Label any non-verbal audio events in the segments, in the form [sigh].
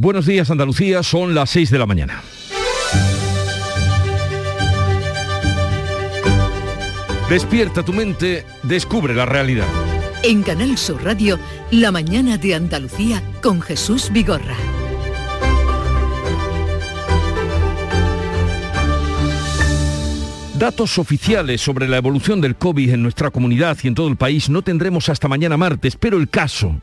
Buenos días Andalucía, son las 6 de la mañana. Despierta tu mente, descubre la realidad. En Canal Sur Radio, La mañana de Andalucía con Jesús Vigorra. Datos oficiales sobre la evolución del COVID en nuestra comunidad y en todo el país no tendremos hasta mañana martes, pero el caso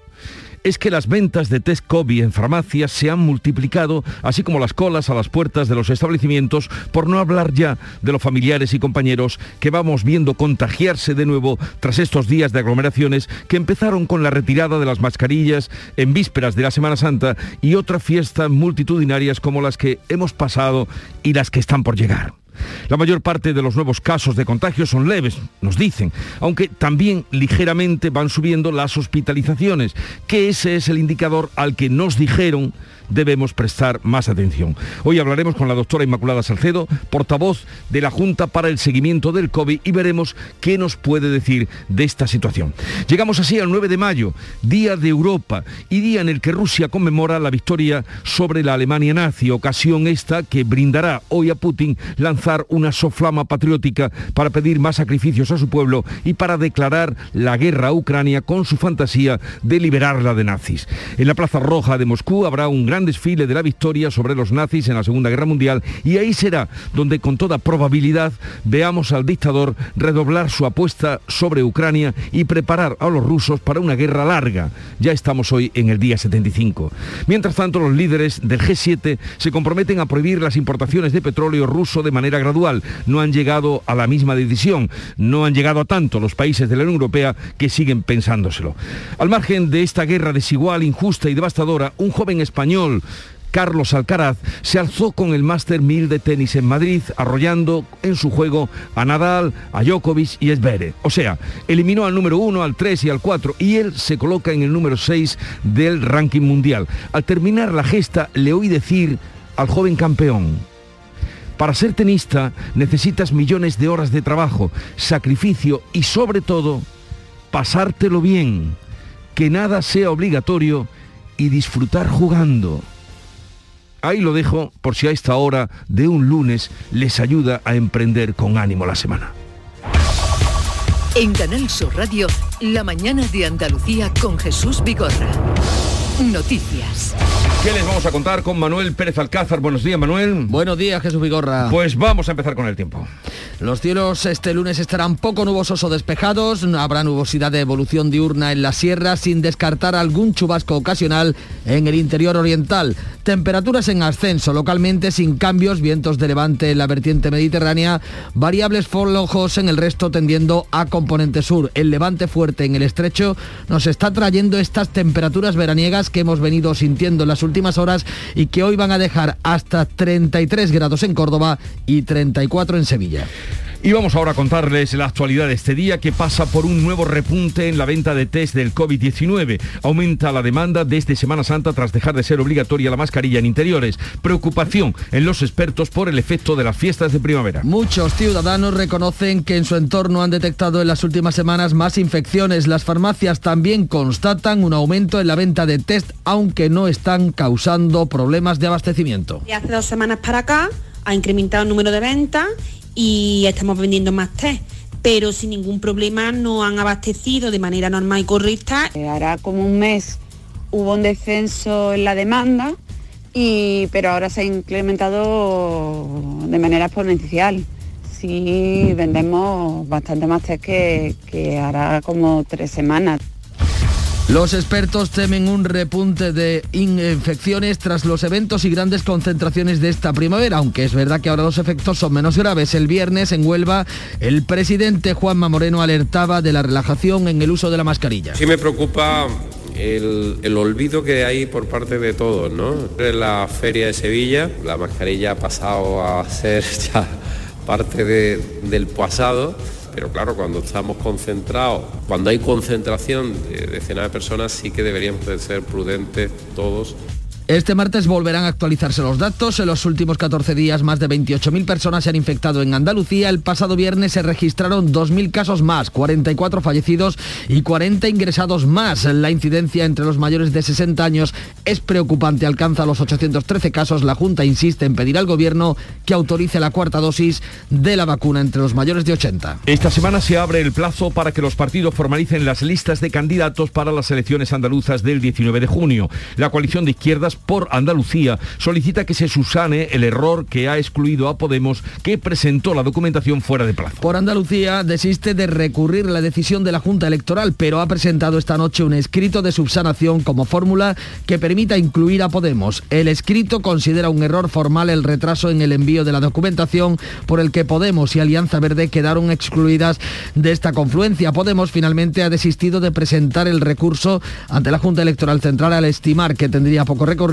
es que las ventas de test COVID en farmacias se han multiplicado, así como las colas a las puertas de los establecimientos, por no hablar ya de los familiares y compañeros que vamos viendo contagiarse de nuevo tras estos días de aglomeraciones que empezaron con la retirada de las mascarillas en vísperas de la Semana Santa y otras fiestas multitudinarias como las que hemos pasado y las que están por llegar. La mayor parte de los nuevos casos de contagio son leves, nos dicen, aunque también ligeramente van subiendo las hospitalizaciones, que ese es el indicador al que nos dijeron debemos prestar más atención. Hoy hablaremos con la doctora Inmaculada Salcedo, portavoz de la Junta para el Seguimiento del COVID y veremos qué nos puede decir de esta situación. Llegamos así al 9 de mayo, Día de Europa y día en el que Rusia conmemora la victoria sobre la Alemania nazi, ocasión esta que brindará hoy a Putin lanzar una soflama patriótica para pedir más sacrificios a su pueblo y para declarar la guerra a Ucrania con su fantasía de liberarla de nazis. En la Plaza Roja de Moscú habrá un gran gran desfile de la victoria sobre los nazis en la Segunda Guerra Mundial y ahí será donde con toda probabilidad veamos al dictador redoblar su apuesta sobre Ucrania y preparar a los rusos para una guerra larga. Ya estamos hoy en el día 75. Mientras tanto, los líderes del G7 se comprometen a prohibir las importaciones de petróleo ruso de manera gradual. No han llegado a la misma decisión, no han llegado a tanto los países de la Unión Europea que siguen pensándoselo. Al margen de esta guerra desigual, injusta y devastadora, un joven español Carlos Alcaraz se alzó con el Master 1000 de tenis en Madrid, arrollando en su juego a Nadal, a Djokovic y Esbere. O sea, eliminó al número 1, al 3 y al 4 y él se coloca en el número 6 del ranking mundial. Al terminar la gesta le oí decir al joven campeón, para ser tenista necesitas millones de horas de trabajo, sacrificio y sobre todo pasártelo bien, que nada sea obligatorio y disfrutar jugando. Ahí lo dejo por si a esta hora de un lunes les ayuda a emprender con ánimo la semana. En Canal Sur Radio, la mañana de Andalucía con Jesús Bigorra. Noticias. ¿Qué les vamos a contar con Manuel Pérez Alcázar? Buenos días, Manuel. Buenos días, Jesús Vigorra. Pues vamos a empezar con el tiempo. Los cielos este lunes estarán poco nubosos o despejados, habrá nubosidad de evolución diurna en la sierra sin descartar algún chubasco ocasional en el interior oriental. Temperaturas en ascenso, localmente sin cambios, vientos de levante en la vertiente mediterránea, variables flojos en el resto tendiendo a componente sur. El levante fuerte en el estrecho nos está trayendo estas temperaturas veraniegas que hemos venido sintiendo en las últimas horas y que hoy van a dejar hasta 33 grados en Córdoba y 34 en Sevilla. Y vamos ahora a contarles la actualidad de este día que pasa por un nuevo repunte en la venta de test del COVID-19. Aumenta la demanda desde Semana Santa tras dejar de ser obligatoria la mascarilla en interiores. Preocupación en los expertos por el efecto de las fiestas de primavera. Muchos ciudadanos reconocen que en su entorno han detectado en las últimas semanas más infecciones. Las farmacias también constatan un aumento en la venta de test, aunque no están causando problemas de abastecimiento. Y hace dos semanas para acá ha incrementado el número de ventas y estamos vendiendo más té pero sin ningún problema no han abastecido de manera normal y correcta. Eh, hará como un mes hubo un descenso en la demanda, y, pero ahora se ha incrementado de manera exponencial. Sí, vendemos bastante más que, que hará como tres semanas. Los expertos temen un repunte de infecciones tras los eventos y grandes concentraciones de esta primavera, aunque es verdad que ahora los efectos son menos graves. El viernes en Huelva, el presidente Juanma Moreno alertaba de la relajación en el uso de la mascarilla. Sí me preocupa el, olvido que hay por parte de todos, ¿no? En la feria de Sevilla, la mascarilla ha pasado a ser [laughs] ya parte del pasado pero claro, cuando estamos concentrados, cuando hay concentración de decenas de personas, sí que deberíamos de ser prudentes todos Este martes volverán a actualizarse los datos. En los últimos 14 días, más de 28.000 personas se han infectado en Andalucía. El pasado viernes se registraron 2.000 casos más, 44 fallecidos y 40 ingresados más. La incidencia entre los mayores de 60 años es preocupante. Alcanza los 813 casos. La Junta insiste en pedir al Gobierno que autorice la cuarta dosis de la vacuna entre los mayores de 80. Esta semana se abre el plazo para que los partidos formalicen las listas de candidatos para las elecciones andaluzas del 19 de junio. La coalición de izquierdas por Andalucía solicita que se susane el error que ha excluido a Podemos que presentó la documentación fuera de plazo. Por Andalucía desiste de recurrir la decisión de la Junta Electoral, pero ha presentado esta noche un escrito de subsanación como fórmula que permita incluir a Podemos. El escrito considera un error formal el retraso en el envío de la documentación por el que Podemos y Alianza Verde quedaron excluidas de esta confluencia. Podemos finalmente ha desistido de presentar el recurso ante la Junta Electoral Central al estimar que tendría poco recorrido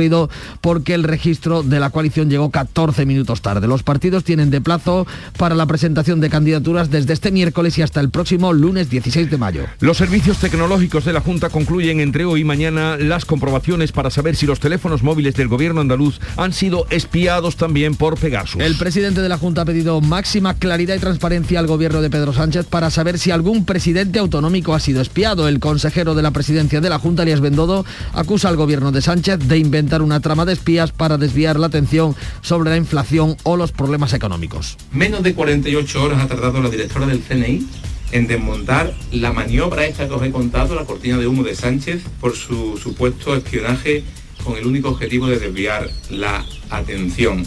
porque el registro de la coalición llegó 14 minutos tarde. Los partidos tienen de plazo para la presentación de candidaturas desde este miércoles y hasta el próximo lunes 16 de mayo. Los servicios tecnológicos de la Junta concluyen entre hoy y mañana las comprobaciones para saber si los teléfonos móviles del gobierno andaluz han sido espiados también por Pegasus. El presidente de la Junta ha pedido máxima claridad y transparencia al gobierno de Pedro Sánchez para saber si algún presidente autonómico ha sido espiado. El consejero de la presidencia de la Junta, Elias Bendodo, acusa al gobierno de Sánchez de inventar una trama de espías para desviar la atención sobre la inflación o los problemas económicos. Menos de 48 horas ha tardado la directora del CNI en desmontar la maniobra esta que os he contado, la cortina de humo de Sánchez, por su supuesto espionaje con el único objetivo de desviar la atención.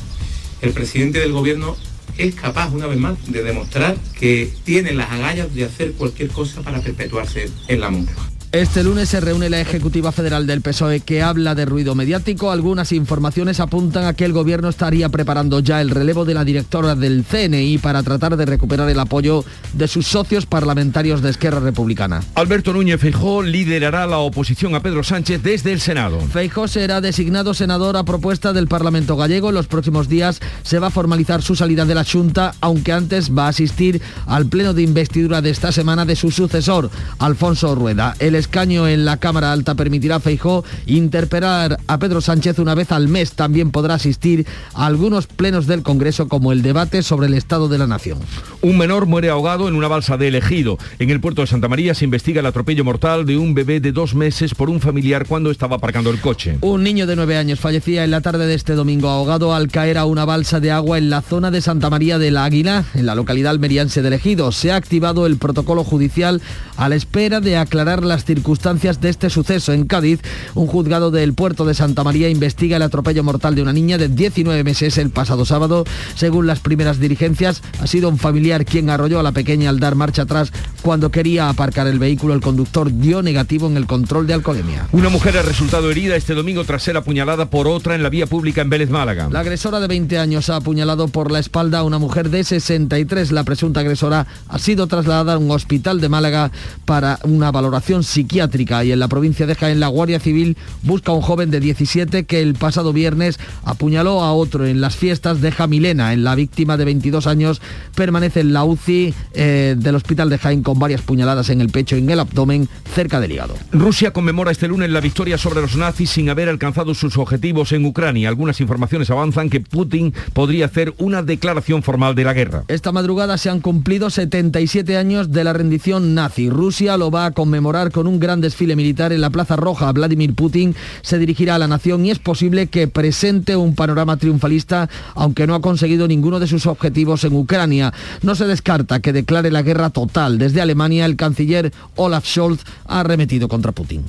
El presidente del gobierno es capaz, una vez más, de demostrar que tiene las agallas de hacer cualquier cosa para perpetuarse en la Moncloa. Este lunes se reúne la Ejecutiva Federal del PSOE que habla de ruido mediático. Algunas informaciones apuntan a que el gobierno estaría preparando ya el relevo de la directora del CNI para tratar de recuperar el apoyo de sus socios parlamentarios de Esquerra Republicana. Alberto Núñez Feijó liderará la oposición a Pedro Sánchez desde el Senado. Feijó será designado senador a propuesta del Parlamento gallego. En los próximos días se va a formalizar su salida de la Junta, aunque antes va a asistir al pleno de investidura de esta semana de su sucesor, Alfonso Rueda. El escaño en la Cámara Alta permitirá a Feijó interpelar a Pedro Sánchez una vez al mes. También podrá asistir a algunos plenos del Congreso como el debate sobre el Estado de la Nación. Un menor muere ahogado en una balsa de elegido. En el puerto de Santa María se investiga el atropello mortal de un bebé de dos meses por un familiar cuando estaba aparcando el coche. Un niño de nueve años fallecía en la tarde de este domingo ahogado al caer a una balsa de agua en la zona de Santa María del Águila, en la localidad almeriense de Elegido. Se ha activado el protocolo judicial a la espera de aclarar las circunstancias circunstancias de este suceso. En Cádiz, un juzgado del puerto de Santa María investiga el atropello mortal de una niña de 19 meses el pasado sábado. Según las primeras dirigencias, ha sido un familiar quien arrolló a la pequeña al dar marcha atrás cuando quería aparcar el vehículo. El conductor dio negativo en el control de alcoholemia. Una mujer ha resultado herida este domingo tras ser apuñalada por otra en la vía pública en Vélez Málaga. La agresora de 20 años ha apuñalado por la espalda a una mujer de 63. La presunta agresora ha sido trasladada a un hospital de Málaga para una valoración psiquiátrica y en la provincia de Jaén la Guardia Civil busca a un joven de 17 que el pasado viernes apuñaló a otro en las fiestas de Jamilena. En la víctima de 22 años permanece en la UCI eh, del hospital de Jaén con varias puñaladas en el pecho y en el abdomen cerca del hígado. Rusia conmemora este lunes la victoria sobre los nazis sin haber alcanzado sus objetivos en Ucrania. Algunas informaciones avanzan que Putin podría hacer una declaración formal de la guerra. Esta madrugada se han cumplido 77 años de la rendición nazi. Rusia lo va a conmemorar con un gran desfile militar en la Plaza Roja. Vladimir Putin se dirigirá a la nación y es posible que presente un panorama triunfalista, aunque no ha conseguido ninguno de sus objetivos en Ucrania. No se descarta que declare la guerra total. Desde Alemania, el canciller Olaf Scholz ha arremetido contra Putin.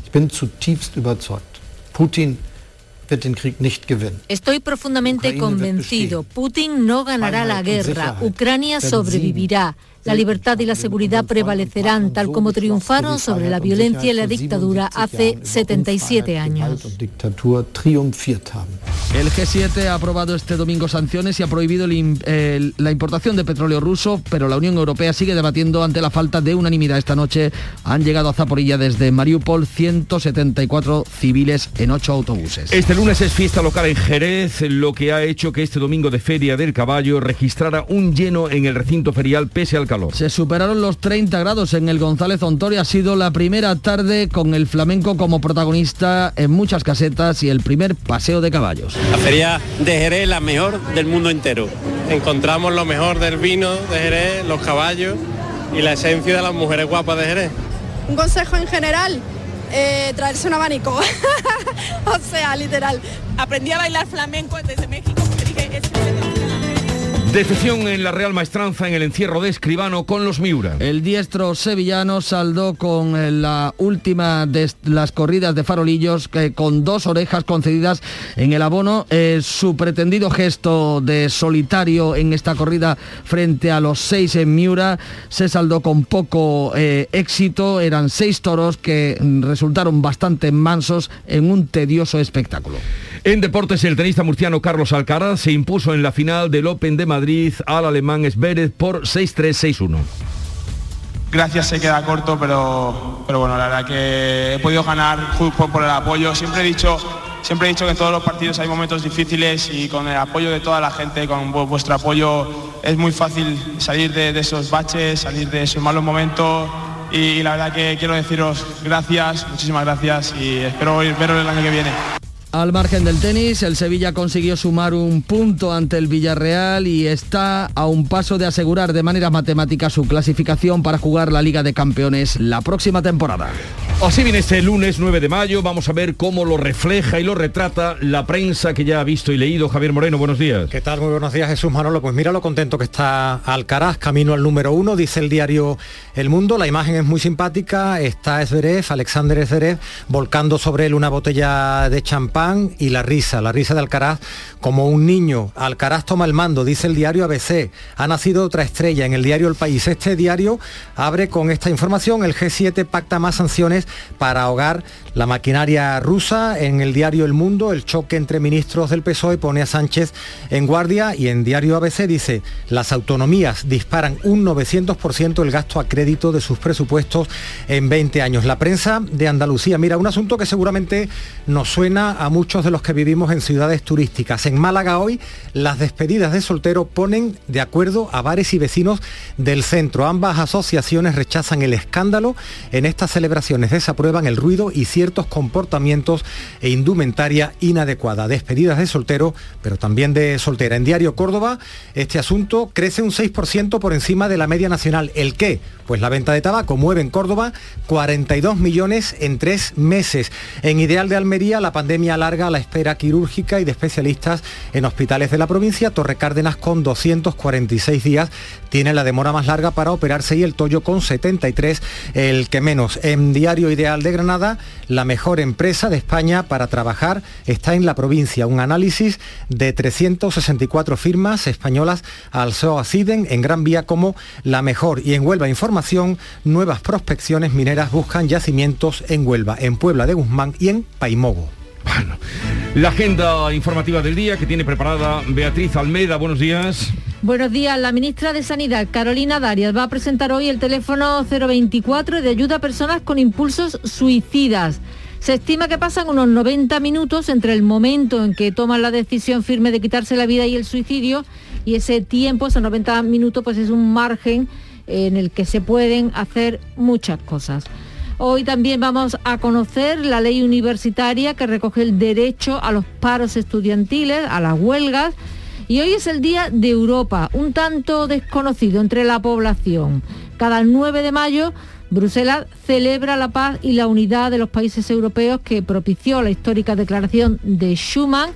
Estoy profundamente convencido. Putin no ganará la guerra. Ucrania sobrevivirá. La libertad y la seguridad prevalecerán tal como triunfaron sobre la violencia y la dictadura hace 77 años. El G7 ha aprobado este domingo sanciones y ha prohibido la importación de petróleo ruso, pero la Unión Europea sigue debatiendo ante la falta de unanimidad. Esta noche han llegado a Zaporilla desde Mariupol 174 civiles en ocho autobuses. Este lunes es fiesta local en Jerez, lo que ha hecho que este domingo de Feria del Caballo registrara un lleno en el recinto ferial pese al calor. Se superaron los 30 grados en el González Ontoria. Ha sido la primera tarde con el flamenco como protagonista en muchas casetas y el primer paseo de caballos. La feria de Jerez la mejor del mundo entero. Encontramos lo mejor del vino de Jerez, los caballos y la esencia de las mujeres guapas de Jerez. Un consejo en general, eh, traerse un abanico. [laughs] o sea, literal. Aprendí a bailar flamenco desde México porque dije, Decepción en la Real Maestranza en el encierro de Escribano con los Miura. El diestro sevillano saldó con eh, la última de las corridas de farolillos con dos orejas concedidas en el abono. Eh, su pretendido gesto de solitario en esta corrida frente a los seis en Miura se saldó con poco eh, éxito. Eran seis toros que resultaron bastante mansos en un tedioso espectáculo. En deportes, el tenista murciano Carlos Alcaraz se impuso en la final del Open de Madrid al alemán Esvérez por 6-3-6-1. Gracias se queda corto, pero, pero bueno, la verdad que he podido ganar por, por el apoyo. Siempre he dicho siempre he dicho que en todos los partidos hay momentos difíciles y con el apoyo de toda la gente, con vuestro apoyo, es muy fácil salir de, esos baches, salir de esos malos momentos. Y, la verdad que quiero deciros gracias, muchísimas gracias y espero veros el año que viene. Al margen del tenis, el Sevilla consiguió sumar un punto ante el Villarreal y está a un paso de asegurar de manera matemática su clasificación para jugar la Liga de Campeones la próxima temporada. Así viene este lunes 9 de mayo, vamos a ver cómo lo refleja y lo retrata la prensa que ya ha visto y leído. Javier Moreno, buenos días. ¿Qué tal? Muy buenos días, Jesús Manolo. Pues mira lo contento que está Alcaraz, camino al número uno, dice el diario El Mundo. La imagen es muy simpática, está Esverev, Alexander Esverev, volcando sobre él una botella de champán y la risa, la risa de Alcaraz como un niño. Alcaraz toma el mando, dice el diario ABC. Ha nacido otra estrella en el diario El País. Este diario abre con esta información. El G7 pacta más sanciones para ahogar la maquinaria rusa. En el diario El Mundo, el choque entre ministros del PSOE pone a Sánchez en guardia y en diario ABC dice, las autonomías disparan un 900% el gasto a crédito de sus presupuestos en 20 años. La prensa de Andalucía, mira, un asunto que seguramente nos suena a muchos de los que vivimos en ciudades turísticas. En Málaga hoy, las despedidas de soltero ponen de acuerdo a bares y vecinos del centro. Ambas asociaciones rechazan el escándalo en estas celebraciones desaprueban el ruido y ciertos comportamientos e indumentaria inadecuada. Despedidas de soltero, pero también de soltera. En Diario Córdoba, este asunto crece un 6% por encima de la media nacional. ¿El qué? Pues la venta de tabaco mueve en Córdoba 42 millones en tres meses. En Ideal de Almería, la pandemia alarga la espera quirúrgica y de especialistas en hospitales de la provincia. Torre Cárdenas con 246 días tiene la demora más larga para operarse y el Toyo con 73, el que menos. En Diario Ideal de Granada, la mejor empresa de España para trabajar está en la provincia. Un análisis de 364 firmas españolas alzó a en Gran Vía como la mejor. Y en Huelva Información, nuevas prospecciones mineras buscan yacimientos en Huelva, en Puebla de Guzmán y en Paimogo. Bueno, la agenda informativa del día que tiene preparada Beatriz Almeida. Buenos días. Buenos días. La ministra de Sanidad, Carolina Darias, va a presentar hoy el teléfono 024 de ayuda a personas con impulsos suicidas. Se estima que pasan unos 90 minutos entre el momento en que toman la decisión firme de quitarse la vida y el suicidio y ese tiempo, esos 90 minutos, pues es un margen en el que se pueden hacer muchas cosas. Hoy también vamos a conocer la ley universitaria que recoge el derecho a los paros estudiantiles, a las huelgas y hoy es el Día de Europa, un tanto desconocido entre la población. Cada 9 de mayo Bruselas celebra la paz y la unidad de los países europeos que propició la histórica declaración de Schuman.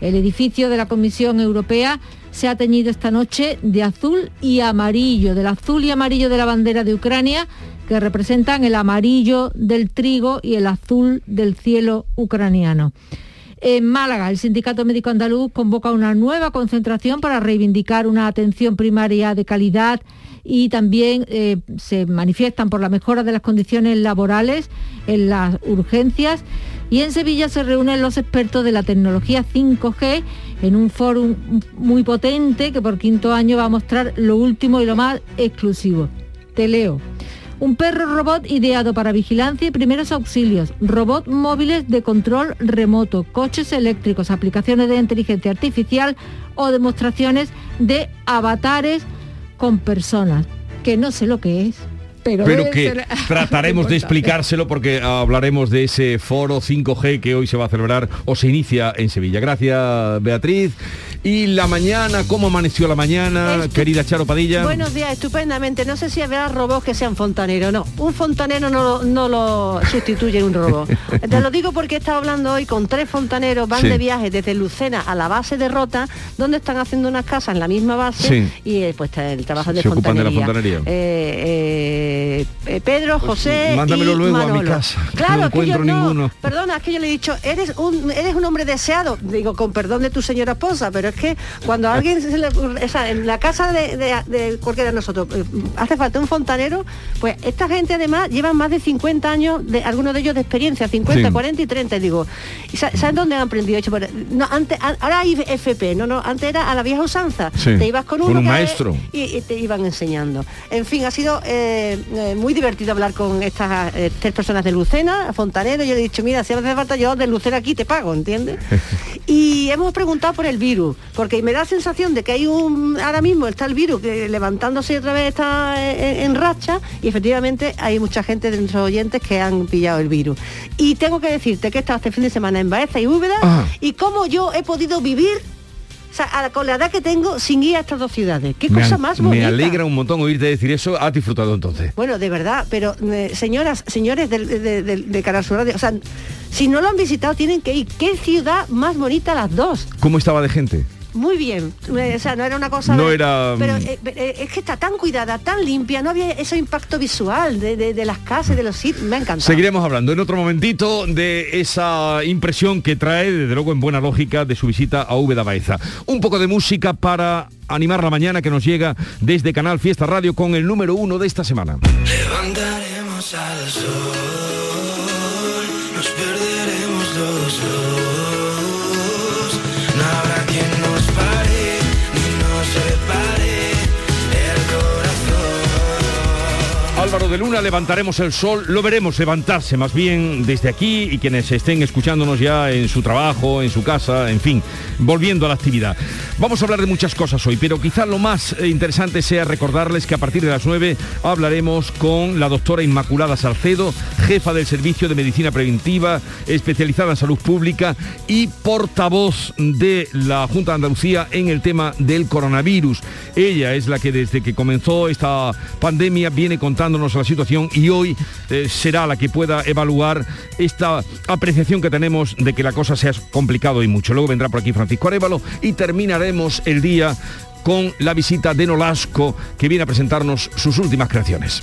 El edificio de la Comisión Europea se ha teñido esta noche de azul y amarillo, del azul y amarillo de la bandera de Ucrania, que representan el amarillo del trigo y el azul del cielo ucraniano. En Málaga, el Sindicato Médico Andaluz convoca una nueva concentración para reivindicar una atención primaria de calidad y también eh, se manifiestan por la mejora de las condiciones laborales en las urgencias. Y en Sevilla se reúnen los expertos de la tecnología 5G en un foro muy potente que por quinto año va a mostrar lo último y lo más exclusivo. Te leo. Un perro robot ideado para vigilancia y primeros auxilios, robot móviles de control remoto, coches eléctricos, aplicaciones de inteligencia artificial o demostraciones de avatares con personas, que no sé lo que es. Pero, que [laughs] trataremos de explicárselo porque hablaremos de ese foro 5G que hoy se va a celebrar o se inicia en Sevilla. Gracias, Beatriz. Y la mañana, ¿cómo amaneció la mañana, querida Charo Padilla? Buenos días, estupendamente. No sé si habrá robots que sean fontaneros, no. Un fontanero no, no lo sustituye un robot. [laughs] Te lo digo porque he estado hablando hoy con tres fontaneros, van de viaje desde Lucena a la base de Rota, donde están haciendo unas casas en la misma base y eh, pues el trabajo de Se fontanería. Ocupan de la fontanería. Eh, eh, Pedro, pues José Mándamelo y luego Manolo. a mi casa. Claro, no encuentro que yo, ninguno. Perdona, es que yo le he dicho, eres un, eres un hombre deseado, digo, con perdón de tu señora esposa, pero es que cuando [laughs] alguien se le, o sea, en la casa de, de, de cualquiera de nosotros eh, hace falta un fontanero, pues esta gente además llevan más de 50 años, de algunos de ellos de experiencia, 50, Sí. 40 y 30, y digo, ¿y sa- ¿sabes dónde han aprendido? No, antes, ahora hay FP, no, no, antes era a la vieja usanza. Sí, Te ibas con con uno un maestro. y, y te iban enseñando. En fin, ha sido eh, eh, muy divertido hablar con estas eh, tres personas de Lucena, Fontanero. Yo le he dicho, mira, si hace falta yo de Lucena aquí te pago, ¿entiendes? [laughs] y hemos preguntado por el virus, porque me da la sensación de que hay un, ahora mismo está el virus que levantándose otra vez está en, en racha y efectivamente hay mucha gente de nuestros oyentes que han pillado el virus. Y tengo que decirte que he estado este fin de semana en Baeza y Úbeda Ah. y cómo yo he podido vivir sea, a la- con la edad que tengo sin ir a estas dos ciudades. Qué me, cosa más me bonita. alegra un montón oírte decir eso. ¿Has disfrutado entonces? Bueno, de verdad, pero eh, señoras, señores del- de, de- de Canal Sur Radio, o sea, si no lo han visitado tienen que ir. ¿Qué ciudad más bonita las dos? ¿Cómo estaba de gente? Muy bien, Eh, o sea, no era una cosa... No de- era, Pero mm, eh, pero, eh, es que está tan cuidada, tan limpia, no había ese impacto visual de, de- de las casas, de los sitios, me ha encantado. Seguiremos hablando en otro momentito de esa impresión que trae, desde luego en buena lógica, de su visita a Úbeda Baeza. Un poco de música para animar la mañana que nos llega desde Canal Fiesta Radio con el número uno de esta semana. Levantaremos al sol, nos Álvaro de Luna, levantaremos el sol, lo veremos levantarse más bien desde aquí y quienes estén escuchándonos ya en su trabajo, en su casa, en fin, volviendo a la actividad. Vamos a hablar de muchas cosas hoy, pero quizá lo más eh, interesante sea recordarles que a partir de las 9 hablaremos con la doctora Inmaculada Salcedo, jefa del Servicio de Medicina Preventiva, especializada en salud pública y portavoz de la Junta de Andalucía en el tema del coronavirus. Ella es la que desde que comenzó esta pandemia viene contándonos la situación y hoy eh, será la que pueda evaluar esta apreciación que tenemos de que la cosa sea complicado y mucho. Luego vendrá por aquí Francisco Arevalo y terminaremos el día con la visita de Nolasco que viene a presentarnos sus últimas creaciones.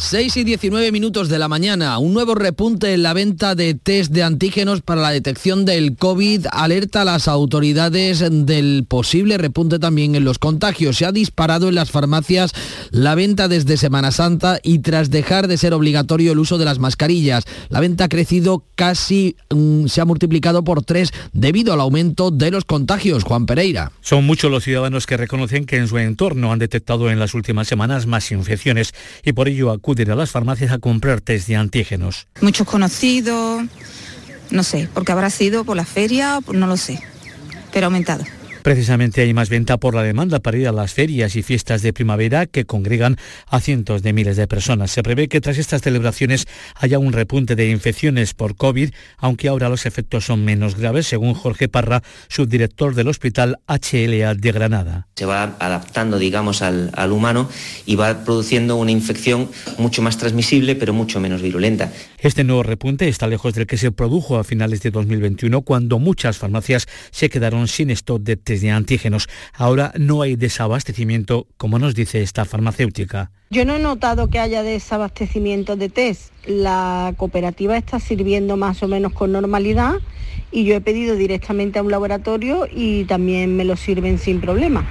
6 y 19 minutos de la mañana, un nuevo repunte en la venta de test de antígenos para la detección del COVID alerta a las autoridades del posible repunte también en los contagios. Se ha disparado en las farmacias la venta desde Semana Santa y tras dejar de ser obligatorio el uso de las mascarillas. La venta ha crecido casi, mm, se ha multiplicado por tres debido al aumento de los contagios. Juan Pereira. Son muchos los ciudadanos que reconocen que en su entorno han detectado en las últimas semanas más infecciones y por ello acuden a las farmacias a comprar test de antígenos. Muchos conocidos, no sé, porque habrá sido por la feria, no lo sé, pero aumentado. Precisamente hay más venta por la demanda para ir a las ferias y fiestas de primavera que congregan a cientos de miles de personas. Se prevé que tras estas celebraciones haya un repunte de infecciones por COVID, aunque ahora los efectos son menos graves, según Jorge Parra, subdirector del Hospital HLA de Granada. Se va adaptando, digamos, al, al humano y va produciendo una infección mucho más transmisible, pero mucho menos virulenta. Este nuevo repunte está lejos del que se produjo a finales de 2021, cuando muchas farmacias se quedaron sin stock de test de antígenos. Ahora no hay desabastecimiento, como nos dice esta farmacéutica. Yo no he notado que haya desabastecimiento de test. La cooperativa está sirviendo más o menos con normalidad y yo he pedido directamente a un laboratorio y también me lo sirven sin problema.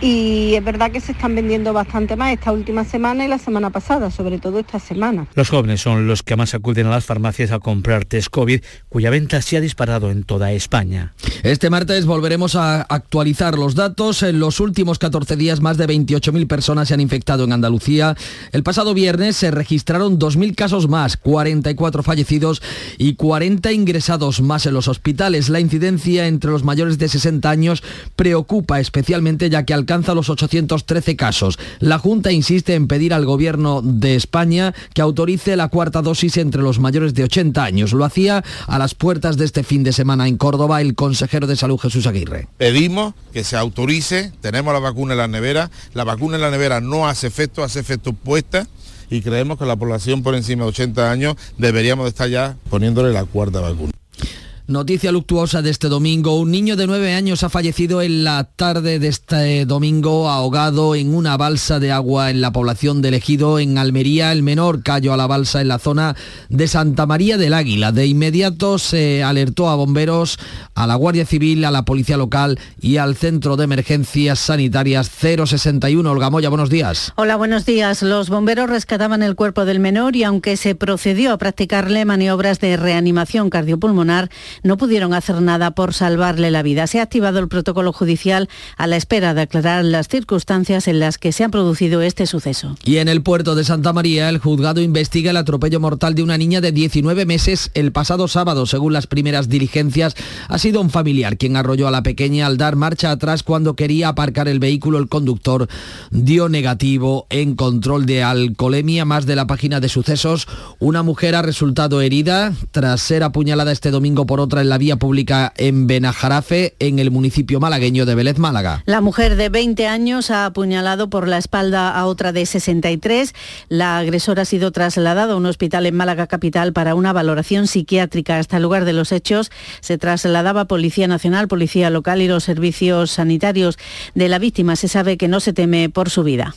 Y es verdad que se están vendiendo bastante más esta última semana y la semana pasada, sobre todo esta semana. Los jóvenes son los que más acuden a las farmacias a comprar test COVID, cuya venta se ha disparado en toda España. Este martes volveremos a actualizar los datos. En los últimos 14 días más de 28.000 personas se han infectado en Andalucía. El pasado viernes se registraron 2.000 casos más, 44 fallecidos y 40 ingresados más en los hospitales. La incidencia entre los mayores de 60 años preocupa especialmente ya que alcanza los 813 casos. La Junta insiste en pedir al Gobierno de España que autorice la cuarta dosis entre los mayores de 80 años. Lo hacía a las puertas de este fin de semana en Córdoba el consejero de Salud Jesús Aguirre. Pedimos que se autorice, tenemos la vacuna en la nevera, la vacuna en la nevera no hace efecto, hace efecto puesta y creemos que la población por encima de 80 años deberíamos de estar ya poniéndole la cuarta vacuna. Noticia luctuosa de este domingo. Un niño de nueve años ha fallecido en la tarde de este domingo ahogado en una balsa de agua en la población de Ejido, en Almería. El menor cayó a la balsa en la zona de Santa María del Águila. De inmediato se alertó a bomberos, a la Guardia Civil, a la Policía Local y al Centro de Emergencias Sanitarias 061. Olga Moya, buenos días. Hola, buenos días. Los bomberos rescataban el cuerpo del menor y aunque se procedió a practicarle maniobras de reanimación cardiopulmonar, no pudieron hacer nada por salvarle la vida. Se ha activado el protocolo judicial a la espera de aclarar las circunstancias en las que se ha producido este suceso. Y en el puerto de Santa María, el juzgado investiga el atropello mortal de una niña de 19 meses el pasado sábado. Según las primeras diligencias, ha sido un familiar quien arrolló a la pequeña al dar marcha atrás cuando quería aparcar el vehículo. El conductor dio negativo en control de alcoholemia. Más de la página de sucesos, una mujer ha resultado herida tras ser apuñalada este domingo por otra en la vía pública en Benajarafe, en el municipio malagueño de Vélez, Málaga. La mujer de 20 años ha apuñalado por la espalda a otra de 63. La agresora ha sido trasladada a un hospital en Málaga capital para una valoración psiquiátrica. Hasta el lugar de los hechos se trasladaba Policía Nacional, Policía Local y los servicios sanitarios de la víctima. Se sabe que no se teme por su vida.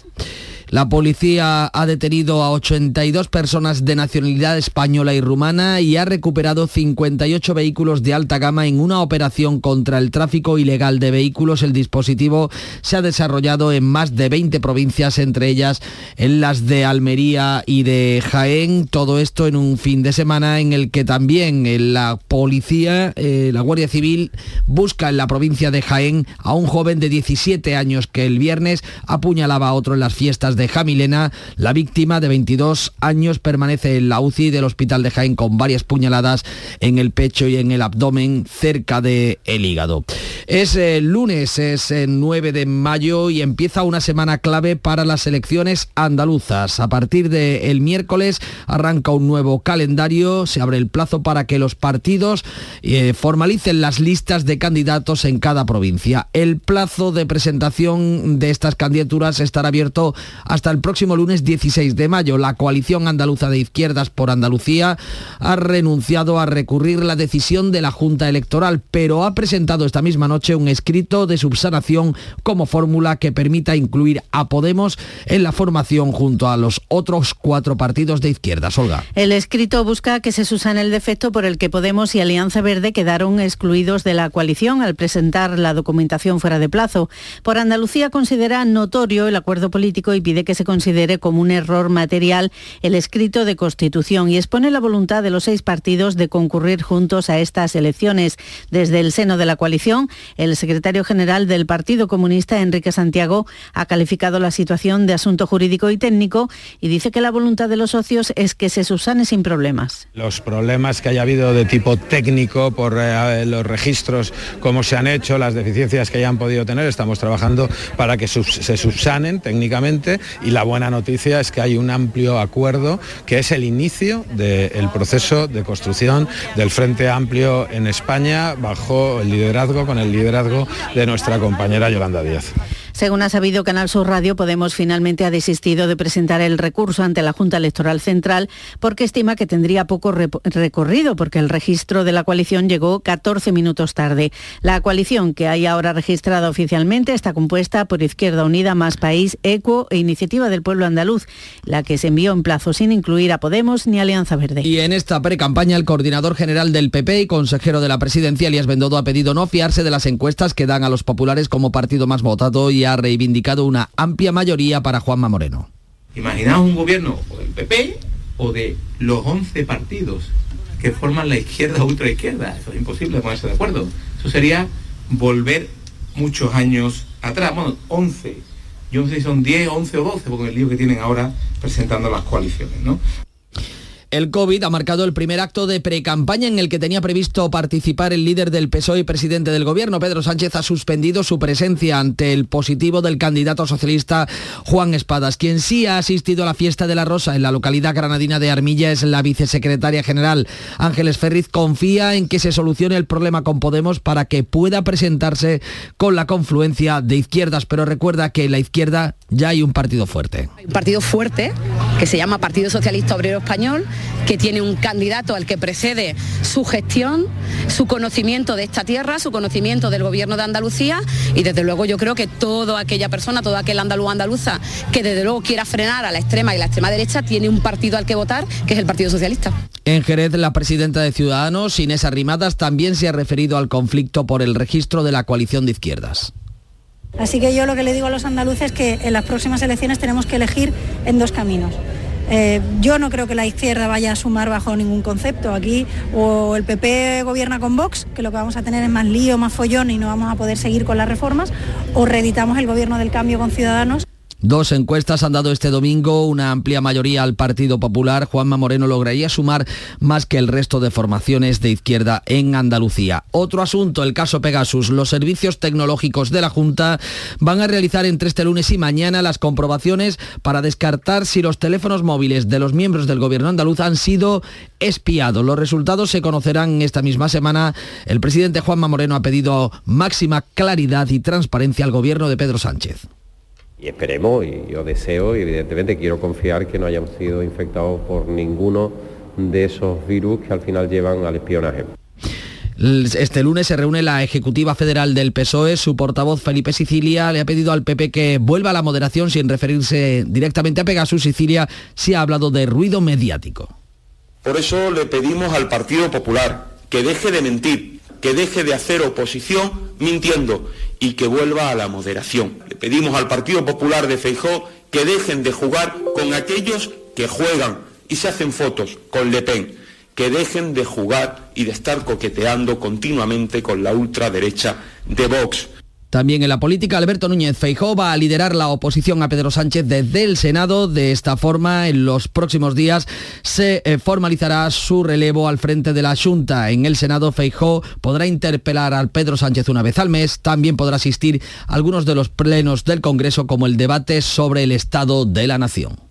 La policía ha detenido a 82 personas de nacionalidad española y rumana y ha recuperado 58 vehículos de alta gama en una operación contra el tráfico ilegal de vehículos. El dispositivo se ha desarrollado en más de 20 provincias, entre ellas en las de Almería y de Jaén. Todo esto en un fin de semana en el que también la policía, eh, la Guardia Civil, busca en la provincia de Jaén a un joven de 17 años que el viernes apuñalaba a otro en las fiestas de Jamilena. La víctima de 22 años permanece en la UCI del hospital de Jaén con varias puñaladas en el pecho y en el abdomen cerca del el hígado. Es el lunes, es el 9 de mayo y empieza una semana clave para las elecciones andaluzas. A partir del miércoles arranca un nuevo calendario, se abre el plazo para que los partidos eh, formalicen las listas de candidatos en cada provincia. El plazo de presentación de estas candidaturas estará abierto hasta el próximo lunes 16 de mayo. La coalición andaluza de izquierdas por Andalucía ha renunciado a recurrir la decisión de la Junta Electoral, pero ha presentado esta misma noche un escrito de subsanación como fórmula que permita incluir a Podemos en la formación junto a los otros cuatro partidos de izquierdas. Olga. El escrito busca que se susane el defecto por el que Podemos y Alianza Verde quedaron excluidos de la coalición al presentar la documentación fuera de plazo. Por Andalucía considera notorio el acuerdo político y pide que se considere como un error material el escrito de constitución y expone la voluntad de los seis partidos de concurrir juntos a estas elecciones. Desde el seno de la coalición, el secretario general del Partido Comunista, Enrique Santiago, ha calificado la situación de asunto jurídico y técnico y dice que la voluntad de los socios es que se subsane sin problemas. Los problemas que haya habido de tipo técnico por eh, los registros, cómo se han hecho, las deficiencias que hayan podido tener, estamos trabajando para que se subsanen técnicamente y la buena noticia es que hay un amplio acuerdo que es el inicio del proceso de construcción del Frente Amplio en España bajo el liderazgo, con el liderazgo de nuestra compañera Yolanda Díaz. Según ha sabido Canal Sur Radio, Podemos finalmente ha desistido de presentar el recurso ante la Junta Electoral Central porque estima que tendría poco recorrido porque el registro de la coalición llegó 14 minutos tarde. La coalición que hay ahora registrada oficialmente está compuesta por Izquierda Unida, Más País, ECO e Iniciativa del Pueblo Andaluz, la que se envió en plazo sin incluir a Podemos ni Alianza Verde. Y en esta pre-campaña el coordinador general del PP y consejero de la presidencia, Elías Bendodo, ha pedido no fiarse de las encuestas que dan a los populares como partido más votado y ha reivindicado una amplia mayoría para Juanma Moreno. Imaginaos un gobierno del PP o de los 11 partidos que forman la izquierda o ultraizquierda. Eso es imposible ponerse de acuerdo. Eso sería volver muchos años atrás. Bueno, 11. Yo no sé si son 10, 11 o 12, porque el lío que tienen ahora presentando las coaliciones, ¿no? El COVID ha marcado el primer acto de precampaña en el que tenía previsto participar el líder del PSOE y presidente del gobierno. Pedro Sánchez ha suspendido su presencia ante el positivo del candidato socialista Juan Espadas. Quien sí ha asistido a la fiesta de la Rosa en la localidad granadina de Armilla es la vicesecretaria general. Ángeles Ferriz confía en que se solucione el problema con Podemos para que pueda presentarse con la confluencia de izquierdas, pero recuerda que en la izquierda ya hay un partido fuerte. Un partido fuerte que se llama Partido Socialista Obrero Español que tiene un candidato al que precede su gestión, su conocimiento de esta tierra, su conocimiento del gobierno de Andalucía y desde luego yo creo que toda aquella persona, toda aquel andaluz andaluza que desde luego quiera frenar a la extrema y la extrema derecha tiene un partido al que votar, que es el Partido Socialista. En Jerez, la presidenta de Ciudadanos, Inés Arrimadas, también se ha referido al conflicto por el registro de la coalición de izquierdas. Así que yo lo que le digo a los andaluces es que en las próximas elecciones tenemos que elegir en dos caminos. Eh, yo no creo que la izquierda vaya a sumar bajo ningún concepto. Aquí o el PP gobierna con Vox, que lo que vamos a tener es más lío, más follón y no vamos a poder seguir con las reformas, o reeditamos el gobierno del cambio con Ciudadanos. Dos encuestas han dado este domingo una amplia mayoría al Partido Popular. Juanma Moreno lograría sumar más que el resto de formaciones de izquierda en Andalucía. Otro asunto, el caso Pegasus. Los servicios tecnológicos de la Junta van a realizar entre este lunes y mañana las comprobaciones para descartar si los teléfonos móviles de los miembros del gobierno andaluz han sido espiados. Los resultados se conocerán esta misma semana. El presidente Juanma Moreno ha pedido máxima claridad y transparencia al gobierno de Pedro Sánchez y esperemos, y yo deseo, y evidentemente quiero confiar que no hayamos sido infectados por ninguno de esos virus que al final llevan al espionaje. Este lunes se reúne la Ejecutiva Federal del PSOE. Su portavoz Felipe Sicilia le ha pedido al PP que vuelva a la moderación sin referirse directamente a Pegasus. Sicilia se ha hablado de ruido mediático. Por eso le pedimos al Partido Popular que deje de mentir, que deje de hacer oposición mintiendo y que vuelva a la moderación. Le pedimos al Partido Popular de Feijó que dejen de jugar con aquellos que juegan y se hacen fotos con Le Pen, que dejen de jugar y de estar coqueteando continuamente con la ultraderecha de Vox. También en la política, Alberto Núñez Feijó va a liderar la oposición a Pedro Sánchez desde el Senado. De esta forma, en los próximos días se eh, formalizará su relevo al frente de la Junta. En el Senado, Feijó podrá interpelar al Pedro Sánchez una vez al mes. También podrá asistir a algunos de los plenos del Congreso, como el debate sobre el Estado de la Nación.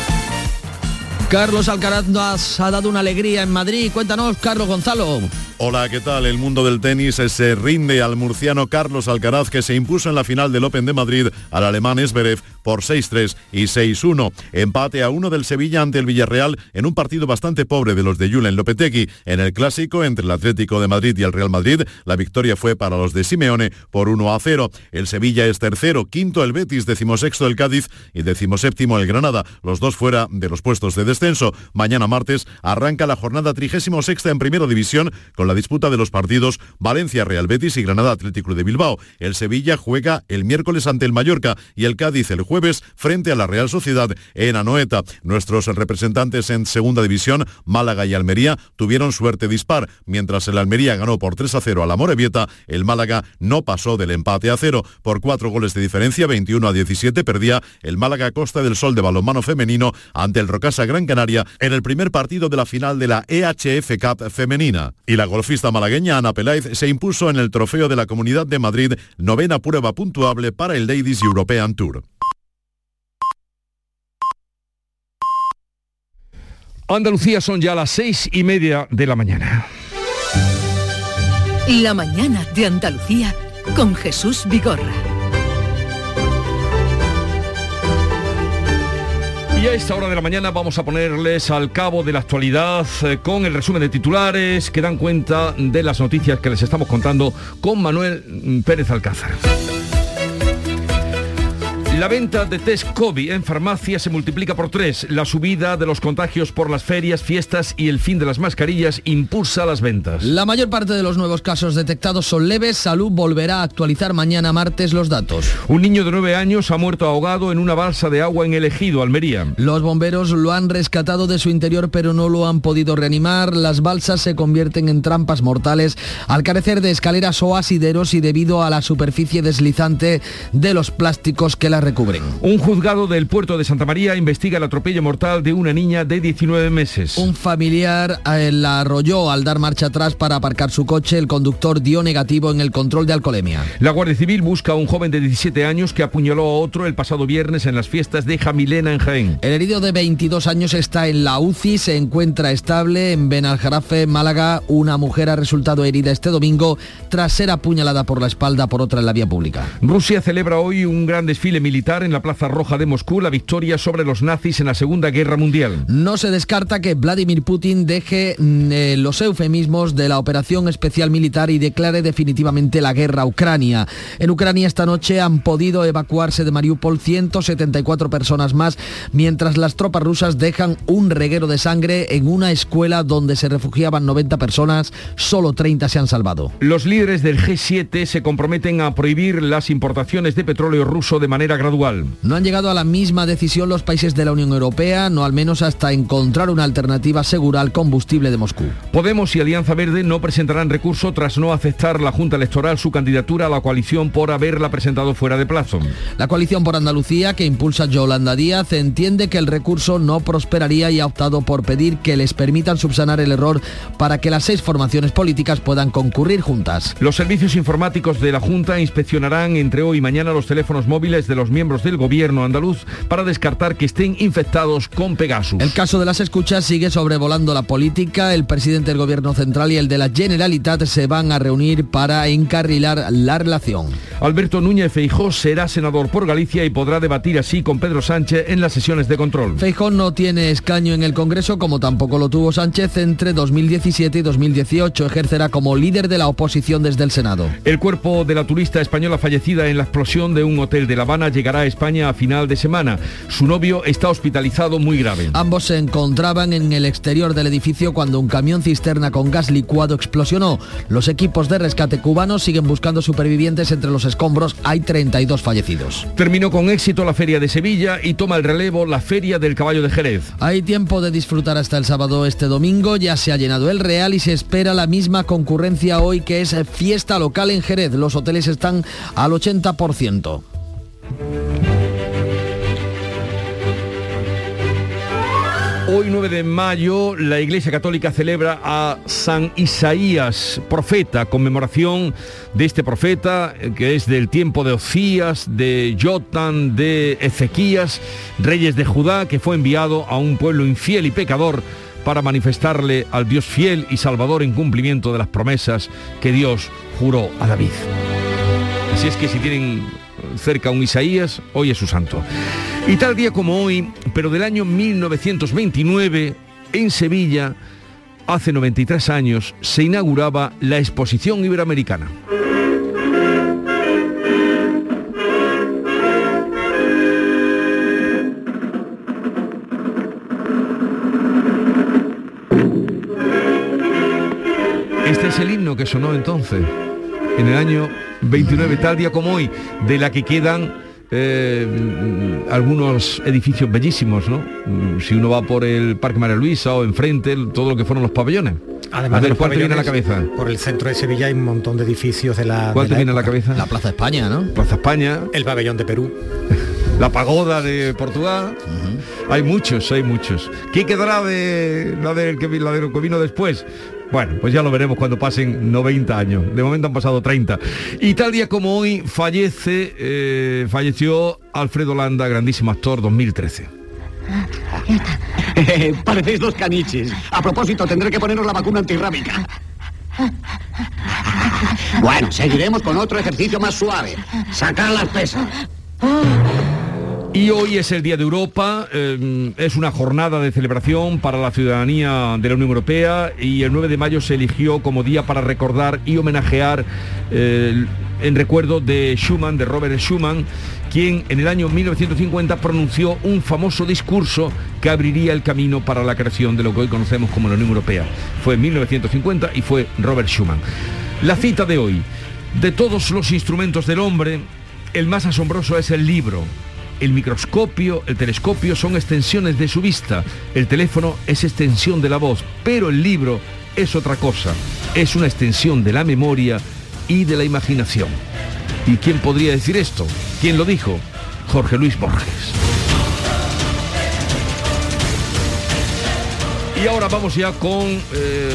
Carlos Alcaraz nos ha dado una alegría en Madrid. Cuéntanos, Carlos Gonzalo. Hola, ¿qué tal? El mundo del tenis se rinde al murciano Carlos Alcaraz que se impuso en la final del Open de Madrid al alemán Esberev por 6-3 y 6-1. Empate a uno del Sevilla ante el Villarreal en un partido bastante pobre de los de Julen Lopetegui. En el clásico entre el Atlético de Madrid y el Real Madrid, la victoria fue para los de Simeone por 1 0. El Sevilla es tercero, quinto el Betis, decimosexto el Cádiz y decimoséptimo el Granada, los dos fuera de los puestos de descenso. Mañana martes arranca la jornada 36 en Primera División con la disputa de los partidos Valencia Real Betis y Granada Atlético de Bilbao. El Sevilla juega el miércoles ante el Mallorca y el Cádiz el jueves frente a la Real Sociedad en Anoeta. Nuestros representantes en Segunda División, Málaga y Almería, tuvieron suerte dispar. Mientras el Almería ganó por 3 a 0 a la Morevieta, el Málaga no pasó del empate a cero. Por cuatro goles de diferencia, 21 a 17, perdía el Málaga Costa del Sol de balonmano femenino ante el Rocasa Gran Canaria en el primer partido de la final de la EHF Cup femenina. Y la golfista malagueña Ana Peláez se impuso en el trofeo de la Comunidad de Madrid, novena prueba puntuable para el Ladies European Tour. Andalucía son ya las seis y media de la mañana. La mañana de Andalucía con Jesús Vigorra. Y a esta hora de la mañana vamos a ponerles al cabo de la actualidad eh, con el resumen de titulares que dan cuenta de las noticias que les estamos contando con Manuel mm, Pérez Alcázar. La venta de test COVID en farmacia se multiplica por tres. La subida de los contagios por las ferias, fiestas y el fin de las mascarillas impulsa las ventas. La mayor parte de los nuevos casos detectados son leves. Salud volverá a actualizar mañana martes los datos. Un niño de nueve años ha muerto ahogado en una balsa de agua en el ejido, Almería. Los bomberos lo han rescatado de su interior pero no lo han podido reanimar. Las balsas se convierten en trampas mortales al carecer de escaleras o asideros y debido a la superficie deslizante de los plásticos que la recubren. Un juzgado del puerto de Santa María investiga el atropello mortal de una niña de 19 meses. Un familiar eh, la arrolló al dar marcha atrás para aparcar su coche. El conductor dio negativo en el control de alcoholemia. La Guardia Civil busca a un joven de 17 años que apuñaló a otro el pasado viernes en las fiestas de Jamilena en Jaén. El herido de 22 años está en la UCI, se encuentra estable en Benaljarafe, Málaga. Una mujer ha resultado herida este domingo tras ser apuñalada por la espalda por otra en la vía pública. Rusia celebra hoy un gran desfile militar en la Plaza Roja de Moscú, la victoria sobre los nazis en la Segunda Guerra Mundial. No se descarta que Vladimir Putin deje mm, eh, los eufemismos de la operación especial militar y declare definitivamente la guerra a Ucrania. En Ucrania esta noche han podido evacuarse de Mariupol 174 personas más, mientras las tropas rusas dejan un reguero de sangre en una escuela donde se refugiaban 90 personas, solo 30 se han salvado. Los líderes del G7 se comprometen a prohibir las importaciones de petróleo ruso de manera gradual. No han llegado a la misma decisión los países de la Unión Europea, no al menos hasta encontrar una alternativa segura al combustible de Moscú. Podemos y Alianza Verde no presentarán recurso tras no aceptar la Junta Electoral su candidatura a la coalición por haberla presentado fuera de plazo. La coalición por Andalucía, que impulsa Yolanda Díaz, entiende que el recurso no prosperaría y ha optado por pedir que les permitan subsanar el error para que las seis formaciones políticas puedan concurrir juntas. Los servicios informáticos de la Junta inspeccionarán entre hoy y mañana los teléfonos móviles de los miembros del gobierno andaluz para descartar que estén infectados con Pegasus. El caso de las escuchas sigue sobrevolando la política. El presidente del gobierno central y el de la Generalitat se van a reunir para encarrilar la relación. Alberto Núñez Feijó será senador por Galicia y podrá debatir así con Pedro Sánchez en las sesiones de control. Feijó no tiene escaño en el Congreso como tampoco lo tuvo Sánchez entre 2017 y 2018. Ejercerá como líder de la oposición desde el Senado. El cuerpo de la turista española fallecida en la explosión de un hotel de La Habana llegará a España a final de semana. Su novio está hospitalizado muy grave. Ambos se encontraban en el exterior del edificio cuando un camión cisterna con gas licuado explosionó. Los equipos de rescate cubanos siguen buscando supervivientes entre los escombros hay 32 fallecidos. Terminó con éxito la Feria de Sevilla y toma el relevo la Feria del Caballo de Jerez. Hay tiempo de disfrutar hasta el sábado este domingo, ya se ha llenado el Real y se espera la misma concurrencia hoy que es fiesta local en Jerez. Los hoteles están al 80%. Hoy 9 de mayo la Iglesia Católica celebra a San Isaías, profeta, conmemoración de este profeta eh, que es del tiempo de Ocías, de Jotan, de Ezequías, reyes de Judá, que fue enviado a un pueblo infiel y pecador para manifestarle al Dios fiel y salvador en cumplimiento de las promesas que Dios juró a David. Así es que si tienen cerca un Isaías, hoy es su santo. Y tal día como hoy, pero del año 1929, en Sevilla, hace 93 años, se inauguraba la Exposición Iberoamericana. Este es el himno que sonó entonces, en el año 29, tal día como hoy, de la que quedan eh, algunos edificios bellísimos, ¿no? Mm, Si uno va por el Parque María Luisa o enfrente, todo lo que fueron los pabellones. Además a de ver, los ¿cuál te viene a la cabeza? Por el centro de Sevilla hay un montón de edificios de la. ¿Cuál de te la viene a la cabeza? La Plaza España, ¿no? Plaza España. El pabellón de Perú. [laughs] La pagoda de Portugal. Hay muchos, hay muchos. ¿Qué quedará de la del que, vi- la de lo que vino después? Bueno, pues ya lo veremos cuando pasen 90 años. De momento han pasado 30. Y tal día como hoy fallece, eh, falleció Alfredo Landa, grandísimo actor, 2013. [laughs] Parecéis dos caniches. A propósito, tendré que poneros la vacuna antirrábica. Bueno, seguiremos con otro ejercicio más suave. Sacar las pesas. Y hoy es el Día de Europa, eh, es una jornada de celebración para la ciudadanía de la Unión Europea y el 9 de mayo se eligió como día para recordar y homenajear eh, en recuerdo de Schuman, de Robert Schuman, quien en el año 1950 pronunció un famoso discurso que abriría el camino para la creación de lo que hoy conocemos como la Unión Europea. Fue en 1950 y fue Robert Schuman. La cita de hoy, de todos los instrumentos del hombre, el más asombroso es el libro. El microscopio, el telescopio son extensiones de su vista, el teléfono es extensión de la voz, pero el libro es otra cosa, es una extensión de la memoria y de la imaginación. ¿Y quién podría decir esto? ¿Quién lo dijo? Jorge Luis Borges. Y ahora vamos ya con eh,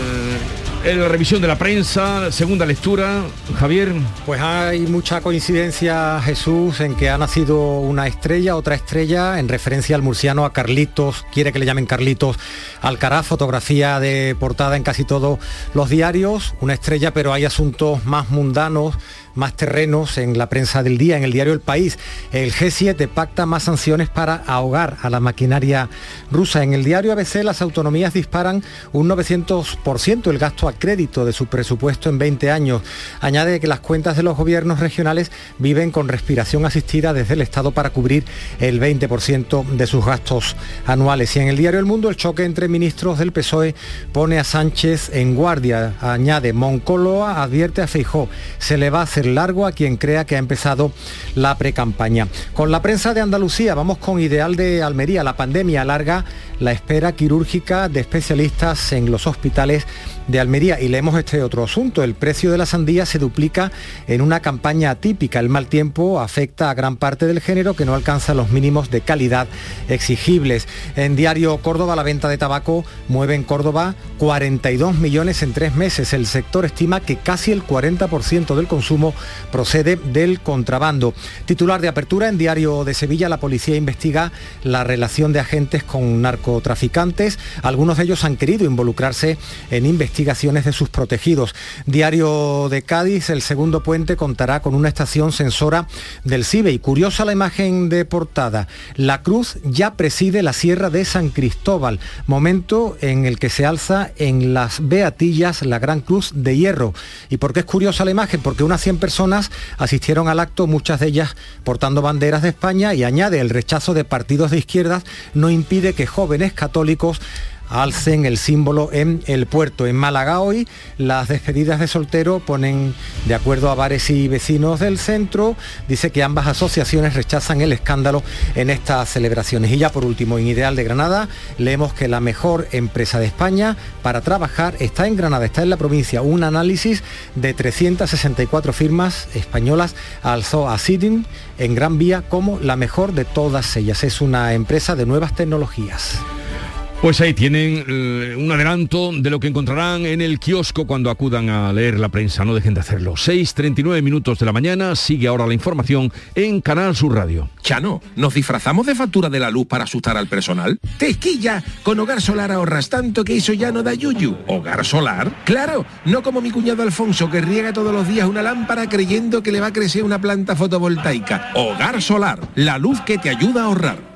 la revisión de la prensa, segunda lectura. Javier. Pues hay mucha coincidencia, Jesús, en que ha nacido una estrella, otra estrella, en referencia al murciano, a Carlitos, quiere que le llamen Carlitos Alcaraz, fotografía de portada en casi todos los diarios, una estrella, pero hay asuntos más mundanos, más terrenos en la prensa del día, en el diario El País. El G7 pacta más sanciones para ahogar a la maquinaria rusa. En el diario ABC las autonomías disparan un 900% el gasto a crédito de su presupuesto en 20 años. Añade que las cuentas de los gobiernos regionales viven con respiración asistida desde el Estado para cubrir el 20% de sus gastos anuales. Y en el diario El Mundo el choque entre ministros del PSOE pone a Sánchez en guardia. Añade, Moncoloa advierte a Feijó, se le va a hacer largo a quien crea que ha empezado la precampaña. Con la prensa de Andalucía vamos con Ideal de Almería. La pandemia alarga la espera quirúrgica de especialistas en los hospitales de Almería. Y leemos este otro asunto. El precio de la sandía se duplica en una campaña atípica. El mal tiempo afecta a gran parte del género que no alcanza los mínimos de calidad exigibles. En Diario Córdoba la venta de tabaco mueve en Córdoba 42 millones en tres meses. El sector estima que casi el 40% del consumo procede del contrabando. Titular de apertura en Diario de Sevilla, la policía investiga la relación de agentes con narcotraficantes. Algunos de ellos han querido involucrarse en investigaciones de sus protegidos. Diario de Cádiz, el segundo puente contará con una estación sensora del CIBE. Y curiosa la imagen de portada. La cruz ya preside la sierra de San Cristóbal, momento en el que se alza en las Beatillas la gran cruz de hierro. ¿Y por qué es curiosa la imagen? Porque unas 100 personas asistieron al acto, muchas de ellas portando banderas de España y añade el rechazo de partidos de izquierdas no impide que jóvenes católicos alcen el símbolo en el puerto. En Málaga hoy las despedidas de soltero ponen de acuerdo a bares y vecinos del centro. Dice que ambas asociaciones rechazan el escándalo en estas celebraciones. Y ya por último, en Ideal de Granada, leemos que la mejor empresa de España para trabajar está en Granada, está en la provincia. Un análisis de 364 firmas españolas alzó a Siding en Gran Vía como la mejor de todas ellas. Es una empresa de nuevas tecnologías. Pues ahí tienen eh, un adelanto de lo que encontrarán en el kiosco cuando acudan a leer la prensa. No dejen de hacerlo. 6.39 minutos de la mañana. Sigue ahora la información en Canal Sur Radio. Chano, ¿nos disfrazamos de factura de la luz para asustar al personal? ¡Tequilla! Con Hogar Solar ahorras tanto que eso ya no da yuyu. ¿Hogar Solar? Claro, no como mi cuñado Alfonso que riega todos los días una lámpara creyendo que le va a crecer una planta fotovoltaica. Hogar Solar, la luz que te ayuda a ahorrar.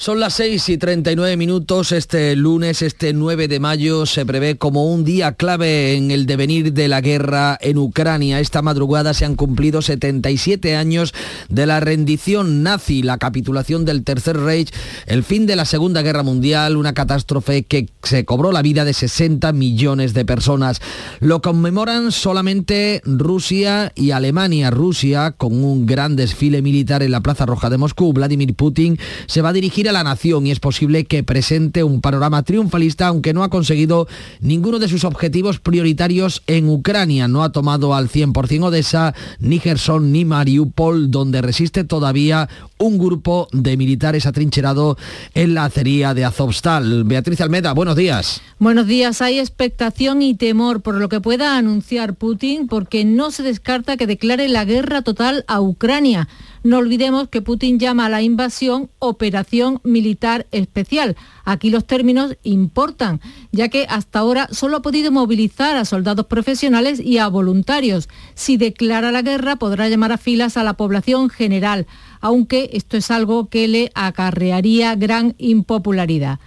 Son las 6 y 39 minutos. Este lunes, este 9 de mayo, se prevé como un día clave en el devenir de la guerra en Ucrania. Esta madrugada se han cumplido 77 años de la rendición nazi, la capitulación del Tercer Reich, el fin de la Segunda Guerra Mundial, una catástrofe que se cobró la vida de 60 millones de personas. Lo conmemoran solamente Rusia y Alemania. Rusia, con un gran desfile militar en la Plaza Roja de Moscú, Vladimir Putin se va a dirigir la nación y es posible que presente un panorama triunfalista, aunque no ha conseguido ninguno de sus objetivos prioritarios en Ucrania. No ha tomado al 100% Odessa, ni Gerson, ni Mariupol, donde resiste todavía un grupo de militares atrincherado en la acería de Azovstal. Beatriz Almeda, buenos días. Buenos días. Hay expectación y temor por lo que pueda anunciar Putin porque no se descarta que declare la guerra total a Ucrania. No olvidemos que Putin llama a la invasión operación militar especial. Aquí los términos importan, ya que hasta ahora solo ha podido movilizar a soldados profesionales y a voluntarios. Si declara la guerra podrá llamar a filas a la población general, aunque esto es algo que le acarrearía gran impopularidad.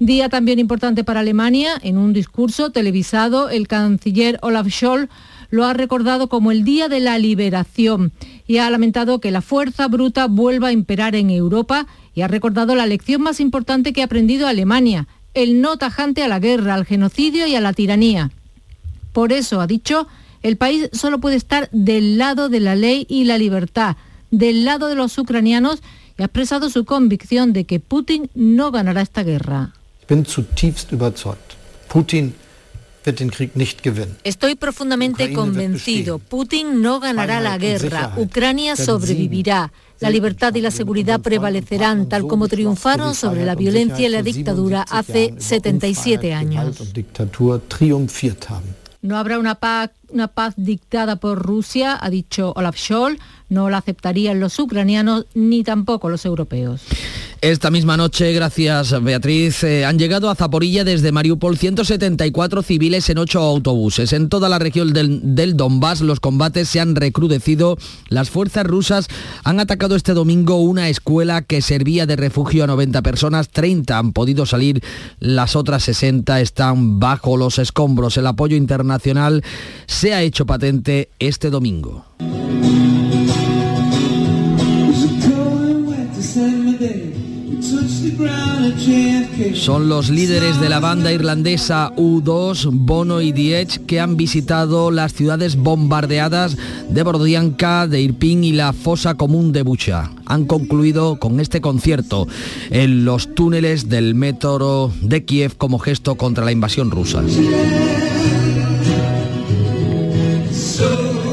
Día también importante para Alemania. En un discurso televisado, el canciller Olaf Scholz lo ha recordado como el Día de la Liberación y ha lamentado que la fuerza bruta vuelva a imperar en Europa y ha recordado la lección más importante que ha aprendido Alemania, el no tajante a la guerra, al genocidio y a la tiranía. Por eso, ha dicho, el país solo puede estar del lado de la ley y la libertad, del lado de los ucranianos y ha expresado su convicción de que Putin no ganará esta guerra. Estoy profundamente convencido. Putin no ganará la guerra. Ucrania sobrevivirá. La libertad y la seguridad prevalecerán tal como triunfaron sobre la violencia y la dictadura hace 77 años. No habrá una paz, una paz dictada por Rusia, ha dicho Olaf Scholz. No la aceptarían los ucranianos ni tampoco los europeos. Esta misma noche, gracias Beatriz, eh, han llegado a Zaporilla desde Mariupol 174 civiles en ocho autobuses. En toda la región del, del, Donbass los combates se han recrudecido. Las fuerzas rusas han atacado este domingo una escuela que servía de refugio a 90 personas. 30 han podido salir, las otras 60 están bajo los escombros. El apoyo internacional ha hecho patente este domingo. Son los líderes de la banda irlandesa U2, Bono y Diech, que han visitado las ciudades bombardeadas de Bordianka, de Irpin y la fosa común de Bucha. Han concluido con este concierto en los túneles del metro de Kiev como gesto contra la invasión rusa.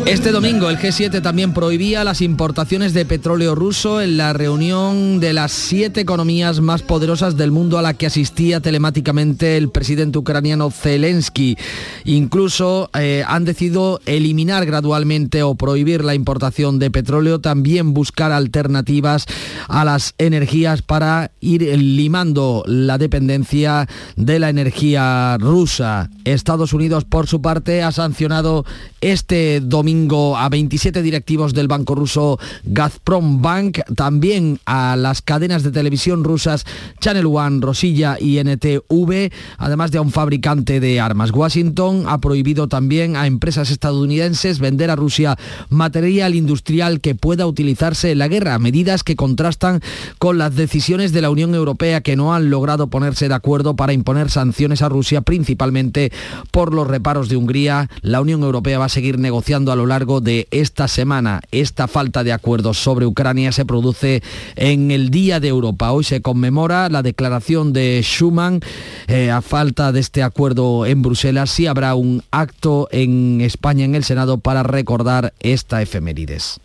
Este domingo el G7 también prohibía las importaciones de petróleo ruso en la reunión de las siete economías más poderosas del mundo a la que asistía telemáticamente el presidente ucraniano Zelensky. Incluso eh, han decidido eliminar gradualmente o prohibir la importación de petróleo, también buscar alternativas a las energías para ir limando la dependencia de la energía rusa. Estados Unidos, por su parte, ha sancionado este domingo a 27 directivos del banco ruso Gazprom Bank, también a las cadenas de televisión rusas Channel One, Rosilla y NTV, además de a un fabricante de armas. Washington ha prohibido también a empresas estadounidenses vender a Rusia material industrial que pueda utilizarse en la guerra, medidas que contrastan con las decisiones de la Unión Europea que no han logrado ponerse de acuerdo para imponer sanciones a Rusia, principalmente por los reparos de Hungría. La Unión Europea va a seguir negociando a lo largo de esta semana. Esta falta de acuerdos sobre Ucrania se produce en el Día de Europa. Hoy se conmemora la declaración de Schuman. Eh, a falta de este acuerdo en Bruselas, sí habrá un acto en España, en el Senado, para recordar esta efemérides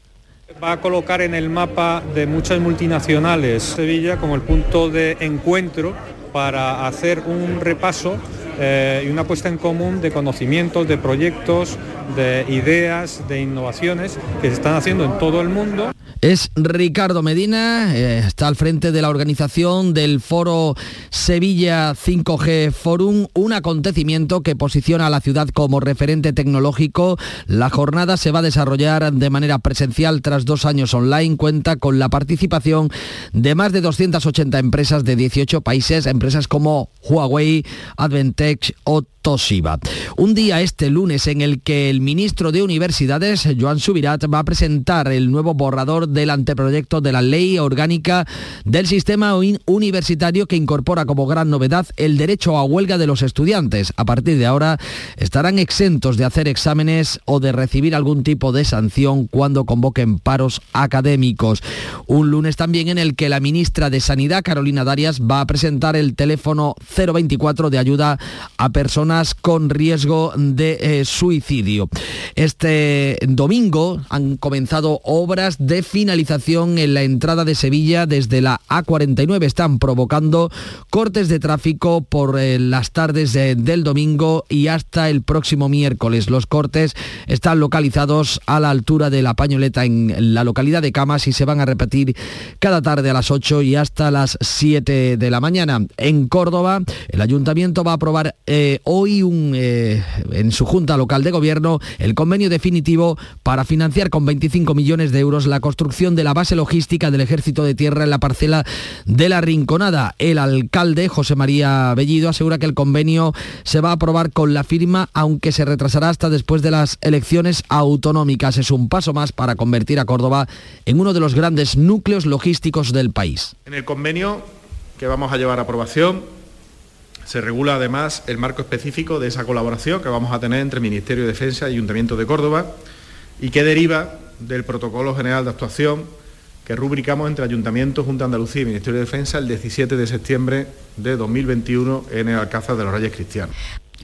va a colocar en el mapa de muchas multinacionales Sevilla como el punto de encuentro para hacer un repaso eh, y una puesta en común de conocimientos, de proyectos, de ideas, de innovaciones que se están haciendo en todo el mundo. Es Ricardo Medina, eh, está al frente de la organización del foro Sevilla 5G Forum, un acontecimiento que posiciona a la ciudad como referente tecnológico. La jornada se va a desarrollar de manera presencial tras dos años online. Cuenta con la participación de más de 280 empresas de 18 países, empresas como Huawei, Adventech o Toshiba. Un día este lunes en el que el ministro de Universidades, Joan Subirat, va a presentar el nuevo borrador del anteproyecto de la ley orgánica del sistema universitario que incorpora como gran novedad el derecho a huelga de los estudiantes. A partir de ahora estarán exentos de hacer exámenes o de recibir algún tipo de sanción cuando convoquen paros académicos. Un lunes también en el que la ministra de Sanidad, Carolina Darias, va a presentar el teléfono 024 de ayuda a personas con riesgo de eh, suicidio. Este domingo han comenzado obras de finalización en la entrada de Sevilla desde la A49. Están provocando cortes de tráfico por eh, las tardes del domingo y hasta el próximo miércoles. Los cortes están localizados a la altura de la pañoleta en la localidad de Camas y se van a repetir cada tarde a las 8 y hasta las 7 de la mañana. En Córdoba, el ayuntamiento va a aprobar eh, hoy un, eh, en su Junta Local de Gobierno el convenio definitivo para financiar con 25 millones de euros la construcción de la base logística del Ejército de Tierra en la parcela de la Rinconada. El alcalde, José María Bellido, asegura que el convenio se va a aprobar con la firma, aunque se retrasará hasta después de las elecciones autonómicas. Es un paso más para convertir a Córdoba en uno de los grandes núcleos logísticos del país. En el convenio que vamos a llevar a aprobación se regula además el marco específico de esa colaboración que vamos a tener entre Ministerio de Defensa y Ayuntamiento de Córdoba y que deriva del Protocolo General de Actuación que rubricamos entre Ayuntamiento, Junta de Andalucía y Ministerio de Defensa el 17 de septiembre de 2021 en el Alcázar de los Reyes Cristianos.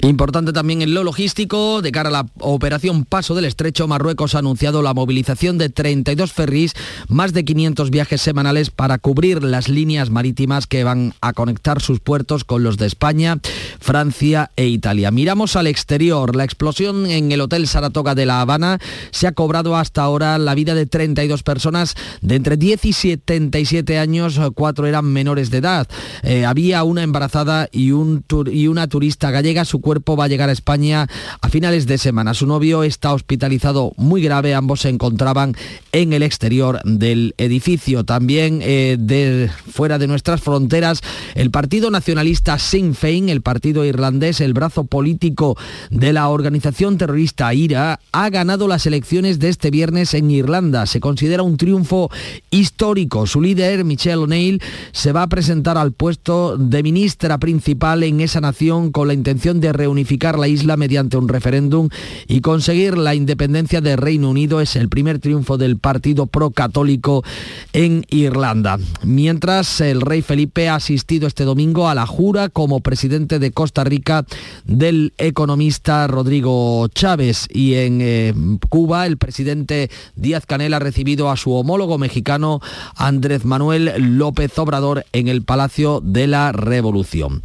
Importante también en lo logístico, de cara a la operación Paso del Estrecho, Marruecos ha anunciado la movilización de 32 ferries, más de 500 viajes semanales para cubrir las líneas marítimas que van a conectar sus puertos con los de España, Francia e Italia. Miramos al exterior. La explosión en el Hotel Saratoga de La Habana se ha cobrado hasta ahora la vida de 32 personas de entre 10 y 77 años, cuatro eran menores de edad. Eh, había una embarazada y, un y una turista gallega. Su cuerpo va a llegar a España a finales de semana. Su novio está hospitalizado muy grave. Ambos se encontraban en el exterior del edificio. También eh, de, fuera de nuestras fronteras, el Partido Nacionalista Sinn Féin, el partido irlandés, el brazo político de la organización terrorista IRA, ha ganado las elecciones de este viernes en Irlanda. Se considera un triunfo histórico. Su líder, Michelle O'Neill, se va a presentar al puesto de ministra principal en esa nación con la intención de reunificar la isla mediante un referéndum y conseguir la independencia de Reino Unido es el primer triunfo del partido pro-católico en Irlanda. Mientras el rey Felipe ha asistido este domingo a la jura como presidente de Costa Rica del economista Rodrigo Chávez y en eh, Cuba el presidente Díaz Canel ha recibido a su homólogo mexicano Andrés Manuel López Obrador en el Palacio de la Revolución.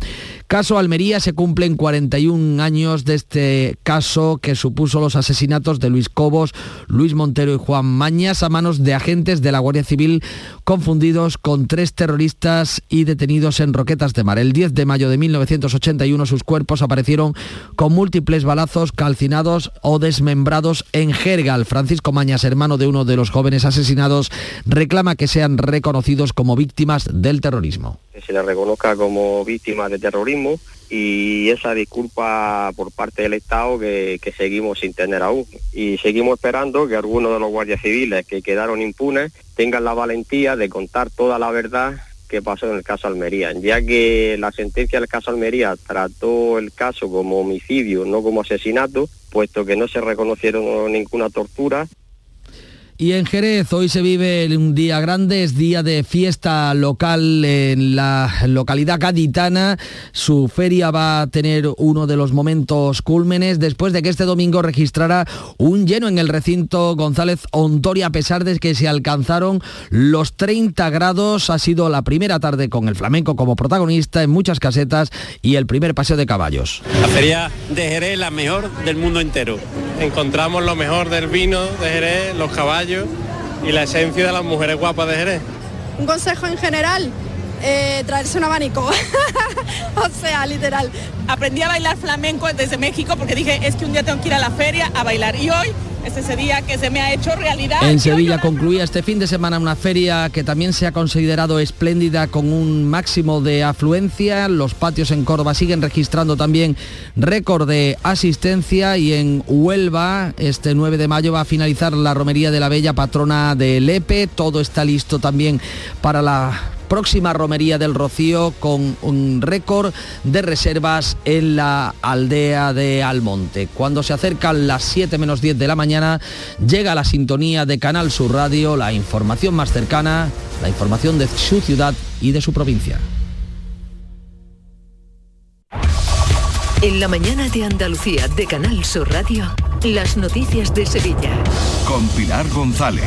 Caso Almería se cumplen 41 años de este caso que supuso los asesinatos de Luis Cobos, Luis Montero y Juan Mañas a manos de agentes de la Guardia Civil confundidos con tres terroristas y detenidos en Roquetas de Mar. El 10 de mayo de 1981 sus cuerpos aparecieron con múltiples balazos calcinados o desmembrados en Jergal. Francisco Mañas, hermano de uno de los jóvenes asesinados, reclama que sean reconocidos como víctimas del terrorismo. Que se les reconozca como víctimas de terrorismo y esa disculpa por parte del Estado que, seguimos sin tener aún. Y seguimos esperando que algunos de los guardias civiles que quedaron impunes tengan la valentía de contar toda la verdad que pasó en el caso Almería, ya que la sentencia del caso Almería trató el caso como homicidio, no como asesinato, puesto que no se reconocieron ninguna tortura y en Jerez hoy se vive un día grande, es día de fiesta local en la localidad gaditana. Su feria va a tener uno de los momentos cúlmenes después de que este domingo registrara un lleno en el recinto González Ontoria, a pesar de que se alcanzaron los 30 grados. Ha sido la primera tarde con el flamenco como protagonista en muchas casetas y el primer paseo de caballos. La feria de Jerez la mejor del mundo entero. Encontramos lo mejor del vino de Jerez, los caballos y la esencia de las mujeres guapas de Jerez. Un consejo en general, eh, traerse un abanico. [laughs] o sea, literal. Aprendí a bailar flamenco desde México porque dije, es que un día tengo que ir a la feria a bailar. Y hoy es ese día que se me ha hecho realidad. En Sevilla concluía este fin de semana una feria que también se ha considerado espléndida con un máximo de afluencia. Los patios en Córdoba siguen registrando también récord de asistencia y en Huelva este 9 de mayo va a finalizar la romería de la Bella Patrona de Lepe. Todo está listo también para la próxima romería del Rocío con un récord de reservas en la aldea de Almonte. Cuando se acercan las 7 menos 10 de la mañana, llega la sintonía de Canal Sur Radio, la información más cercana, la información de su ciudad y de su provincia. En la mañana de Andalucía de Canal Sur Radio. Las noticias de Sevilla. Con Pilar González.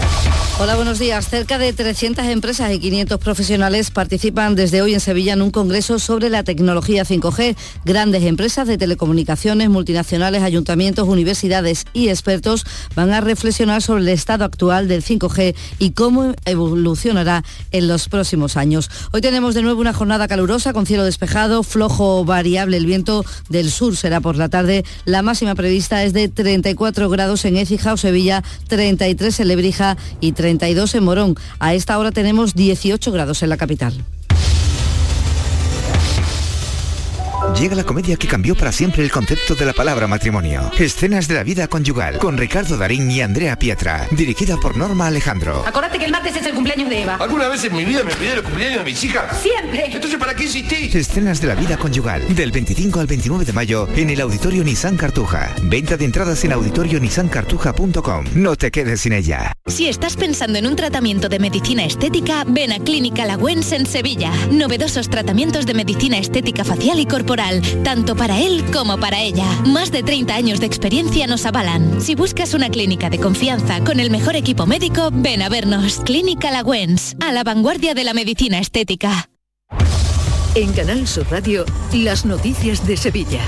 Hola, buenos días. Cerca de 300 empresas y 500 profesionales participan desde hoy en Sevilla en un congreso sobre la tecnología 5G. Grandes empresas de telecomunicaciones, multinacionales, ayuntamientos, universidades y expertos van a reflexionar sobre el estado actual del 5G y cómo evolucionará en los próximos años. Hoy tenemos de nuevo una jornada calurosa con cielo despejado, flojo variable. El viento del sur será por la tarde. La máxima prevista es de 30 34 grados en Écija o Sevilla, 33 en Lebrija y 32 en Morón. A esta hora tenemos 18 grados en la capital. Llega la comedia que cambió para siempre el concepto de la palabra matrimonio. Escenas de la vida conyugal con Ricardo Darín y Andrea Pietra, dirigida por Norma Alejandro. Acuérdate que el martes es el cumpleaños de Eva. ¿Alguna vez en mi vida me pidieron el cumpleaños de mis hijas? Siempre. Entonces, ¿para qué insistí? Escenas de la vida conyugal, del 25 al 29 de mayo en el Auditorio Nissan Cartuja. Venta de entradas en auditorionissancartuja.com. No te quedes sin ella. Si estás pensando en un tratamiento de medicina estética, ven a Clínica Lagüens en Sevilla. Novedosos tratamientos de medicina estética facial y corporal tanto para él como para ella. Más de 30 años de experiencia nos avalan. Si buscas una clínica de confianza con el mejor equipo médico, ven a vernos. Clínica Lagüens, a la vanguardia de la medicina estética. En Canal Sur Radio, las noticias de Sevilla.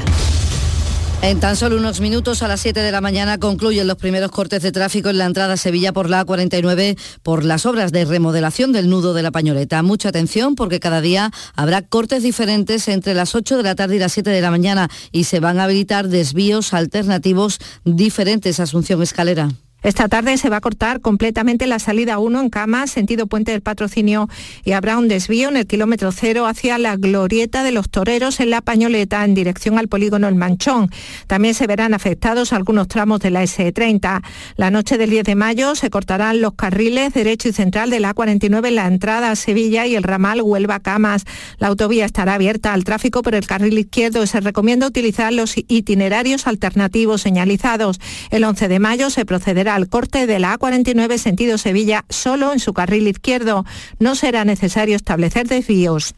En tan solo unos minutos a las 7 de la mañana concluyen los primeros cortes de tráfico en la entrada a Sevilla por la A49 por las obras de remodelación del nudo de la pañoleta. Mucha atención porque cada día habrá cortes diferentes entre las 8 de la tarde y las 7 de la mañana y se van a habilitar desvíos alternativos diferentes. Asunción Escalera. Esta tarde se va a cortar completamente la salida 1 en Cama, sentido Puente del Patrocinio, y habrá un desvío en el kilómetro cero hacia la glorieta de los toreros en la Pañoleta en dirección al polígono El Manchón. También se verán afectados algunos tramos de la S30. La noche del 10 de mayo se cortarán los carriles derecho y central de la A49 en la entrada a Sevilla y el ramal Huelva-Camas. La autovía estará abierta al tráfico por el carril izquierdo y se recomienda utilizar los itinerarios alternativos señalizados. El 11 de mayo se procederá al corte de la A49 sentido Sevilla solo en su carril izquierdo. No será necesario establecer desvíos.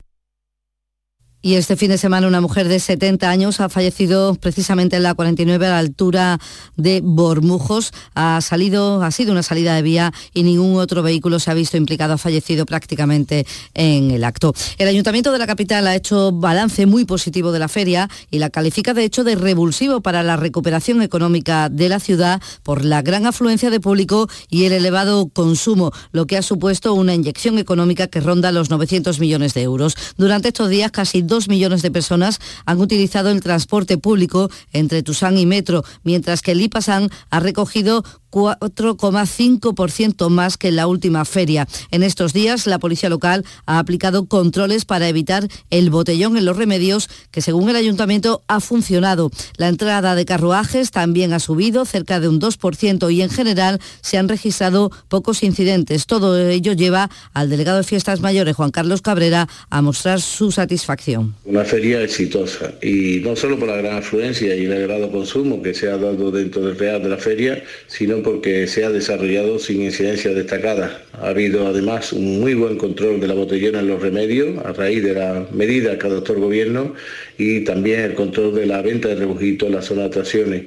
Y este fin de semana una mujer de 70 años ha fallecido precisamente en la 49 a la altura de Bormujos. Ha salido, ha sido una salida de vía y ningún otro vehículo se ha visto implicado, ha fallecido prácticamente en el acto. El Ayuntamiento de la capital ha hecho balance muy positivo de la feria y la califica de hecho de revulsivo para la recuperación económica de la ciudad por la gran afluencia de público y el elevado consumo, lo que ha supuesto una inyección económica que ronda los 900 millones de euros. Durante estos días casi dos millones de personas han utilizado el transporte público entre Tusán y Metro, mientras que el IPASAN ha recogido 4,5% más que en la última feria. En estos días, la policía local ha aplicado controles para evitar el botellón en los remedios, que según el ayuntamiento ha funcionado. La entrada de carruajes también ha subido cerca de un 2% y en general se han registrado pocos incidentes. Todo ello lleva al delegado de Fiestas Mayores, Juan Carlos Cabrera, a mostrar su satisfacción. Una feria exitosa y no solo por la gran afluencia y el elevado consumo que se ha dado dentro del real de la feria, sino porque se ha desarrollado sin incidencia destacada. Ha habido además un muy buen control de la botellona en los remedios a raíz de la medida que adoptó el gobierno y también el control de la venta de rebujitos en la zona de atracciones.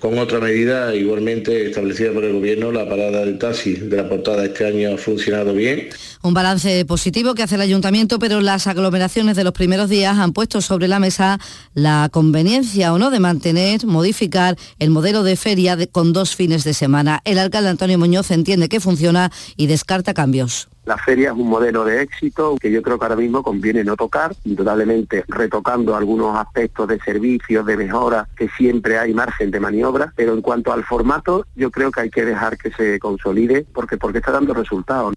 Con otra medida igualmente establecida por el Gobierno, la parada del taxi de la portada este año ha funcionado bien. Un balance positivo que hace el Ayuntamiento, pero las aglomeraciones de los primeros días han puesto sobre la mesa la conveniencia o no de mantener, modificar el modelo de feria con dos fines de semana. El alcalde Antonio Muñoz entiende que funciona y descarta cambios. La feria es un modelo de éxito que yo creo que ahora mismo conviene no tocar, indudablemente retocando algunos aspectos de servicios, de mejora, que siempre hay margen de maniobra, pero en cuanto al formato, yo creo que hay que dejar que se consolide porque, porque está dando resultados.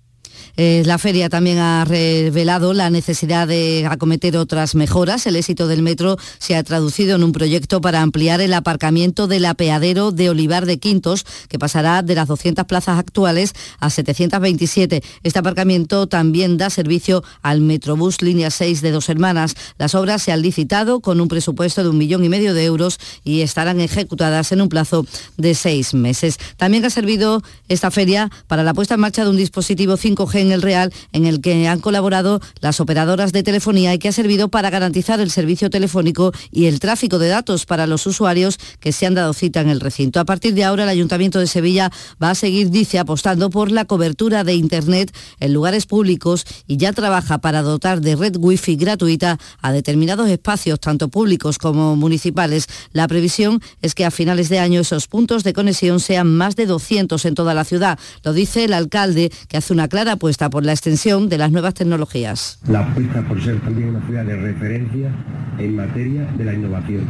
Eh, la feria también ha revelado la necesidad de acometer otras mejoras. El éxito del metro se ha traducido en un proyecto para ampliar el aparcamiento del apeadero de Olivar de Quintos, que pasará de las 200 plazas actuales a 727. Este aparcamiento también da servicio al Metrobús Línea 6 de Dos Hermanas. Las obras se han licitado con un presupuesto de un millón y medio de euros y estarán ejecutadas en un plazo de seis meses. También ha servido esta feria para la puesta en marcha de un dispositivo 5G en el Real, en el que han colaborado las operadoras de telefonía y que ha servido para garantizar el servicio telefónico y el tráfico de datos para los usuarios que se han dado cita en el recinto. A partir de ahora, el Ayuntamiento de Sevilla va a seguir, dice, apostando por la cobertura de Internet en lugares públicos y ya trabaja para dotar de red wifi gratuita a determinados espacios, tanto públicos como municipales. La previsión es que a finales de año esos puntos de conexión sean más de 200 en toda la ciudad. Lo dice el alcalde, que hace una clara apuesta por la extensión de las nuevas tecnologías. La apuesta por ser también una ciudad de referencia en materia de la innovación.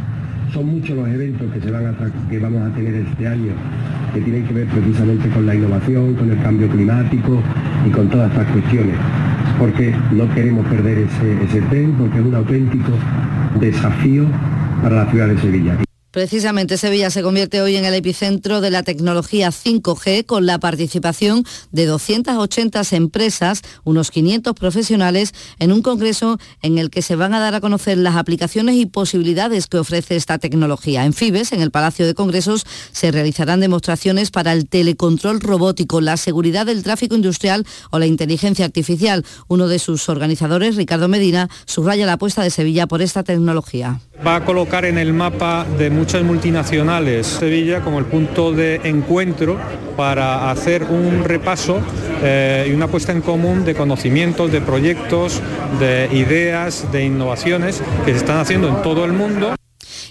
Son muchos los eventos que, se van a que vamos a tener este año que tienen que ver precisamente con la innovación, con el cambio climático y con todas estas cuestiones. Porque no queremos perder ese, ese tren, porque es un auténtico desafío para la ciudad de Sevilla. Precisamente Sevilla se convierte hoy en el epicentro de la tecnología 5G con la participación de 280 empresas, unos 500 profesionales, en un congreso en el que se van a dar a conocer las aplicaciones y posibilidades que ofrece esta tecnología. En Fibes, en el Palacio de Congresos, se realizarán demostraciones para el telecontrol robótico, la seguridad del tráfico industrial o la inteligencia artificial. Uno de sus organizadores, Ricardo Medina, subraya la apuesta de Sevilla por esta tecnología. Va a colocar en el mapa de muchas multinacionales Sevilla como el punto de encuentro para hacer un repaso eh, y una puesta en común de conocimientos, de proyectos, de ideas, de innovaciones que se están haciendo en todo el mundo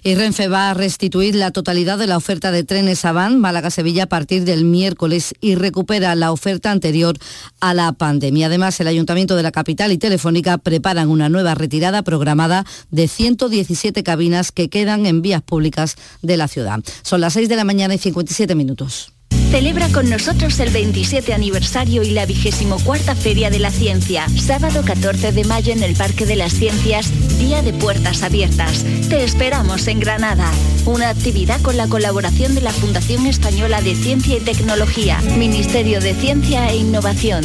y Renfe va a restituir la totalidad de la oferta de trenes Avant Málaga-Sevilla a partir del miércoles y recupera la oferta anterior a la pandemia. Además, el Ayuntamiento de la capital y Telefónica preparan una nueva retirada programada de 117 cabinas que quedan en vías públicas de la ciudad. Son las 6 de la mañana y 57 minutos. Celebra con nosotros el 27 aniversario y la 24 Feria de la Ciencia, sábado 14 de mayo en el Parque de las Ciencias, Día de Puertas Abiertas. Te esperamos en Granada. Una actividad con la colaboración de la Fundación Española de Ciencia y Tecnología, Ministerio de Ciencia e Innovación.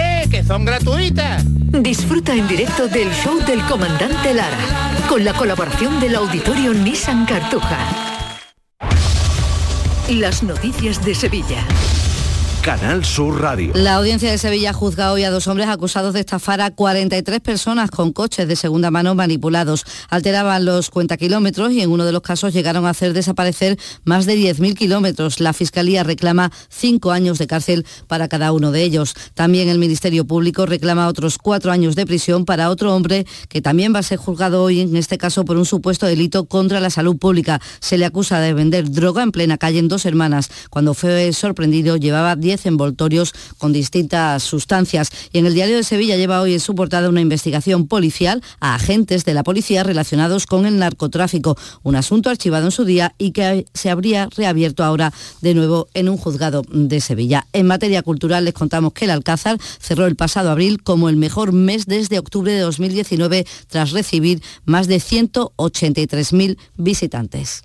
que son gratuitas. Disfruta en directo del show del comandante Lara, con la colaboración del auditorio Nissan Cartuja. Las noticias de Sevilla. Canal Sur Radio. La audiencia de Sevilla juzga hoy a dos hombres acusados de estafar a 43 personas con coches de segunda mano manipulados. Alteraban los cuentakilómetros y en uno de los casos llegaron a hacer desaparecer más de 10.000 kilómetros. La Fiscalía reclama cinco años de cárcel para cada uno de ellos. También el Ministerio Público reclama otros cuatro años de prisión para otro hombre que también va a ser juzgado hoy, en este caso por un supuesto delito contra la salud pública. Se le acusa de vender droga en plena calle en dos hermanas. Cuando fue sorprendido llevaba 10 envoltorios con distintas sustancias. Y en el diario de Sevilla lleva hoy en su portada una investigación policial a agentes de la policía relacionados con el narcotráfico, un asunto archivado en su día y que se habría reabierto ahora de nuevo en un juzgado de Sevilla. En materia cultural les contamos que el Alcázar cerró el pasado abril como el mejor mes desde octubre de 2019 tras recibir más de 183.000 visitantes.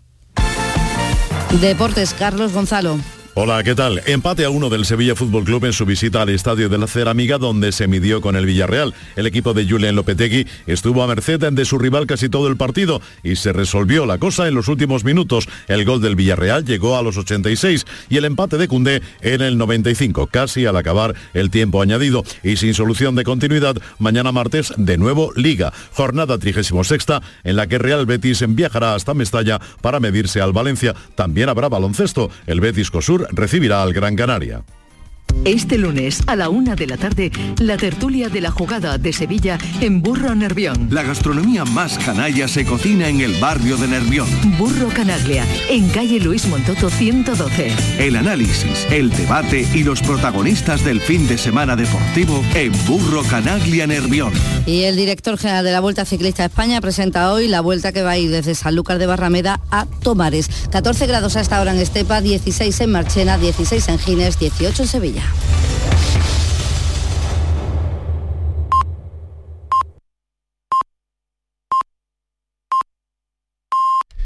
Deportes, Carlos Gonzalo. Hola, ¿qué tal? Empate a uno del Sevilla Fútbol Club en su visita al Estadio de la Ceramiga, donde se midió con el Villarreal. El equipo de Julián Lopetegui estuvo a merced de su rival casi todo el partido y se resolvió la cosa en los últimos minutos. El gol del Villarreal llegó a los 86 y el empate de Cundé en el 95, casi al acabar el tiempo añadido. Y sin solución de continuidad, mañana martes de nuevo Liga, jornada 36 en la que Real Betis viajará hasta Mestalla para medirse al Valencia. También habrá baloncesto. El Betis Cosur recibirá al Gran Canaria. Este lunes a la una de la tarde, la tertulia de la jugada de Sevilla en Burro Nervión. La gastronomía más canalla se cocina en el barrio de Nervión. Burro Canaglia, en calle Luis Montoto 112. El análisis, el debate y los protagonistas del fin de semana deportivo en Burro Canaglia Nervión. Y el director general de la Vuelta Ciclista a España presenta hoy la vuelta que va a ir desde Sanlúcar de Barrameda a Tomares. 14 grados a esta hora en Estepa, 16 en Marchena, 16 en Gines, 18 en Sevilla. 呀。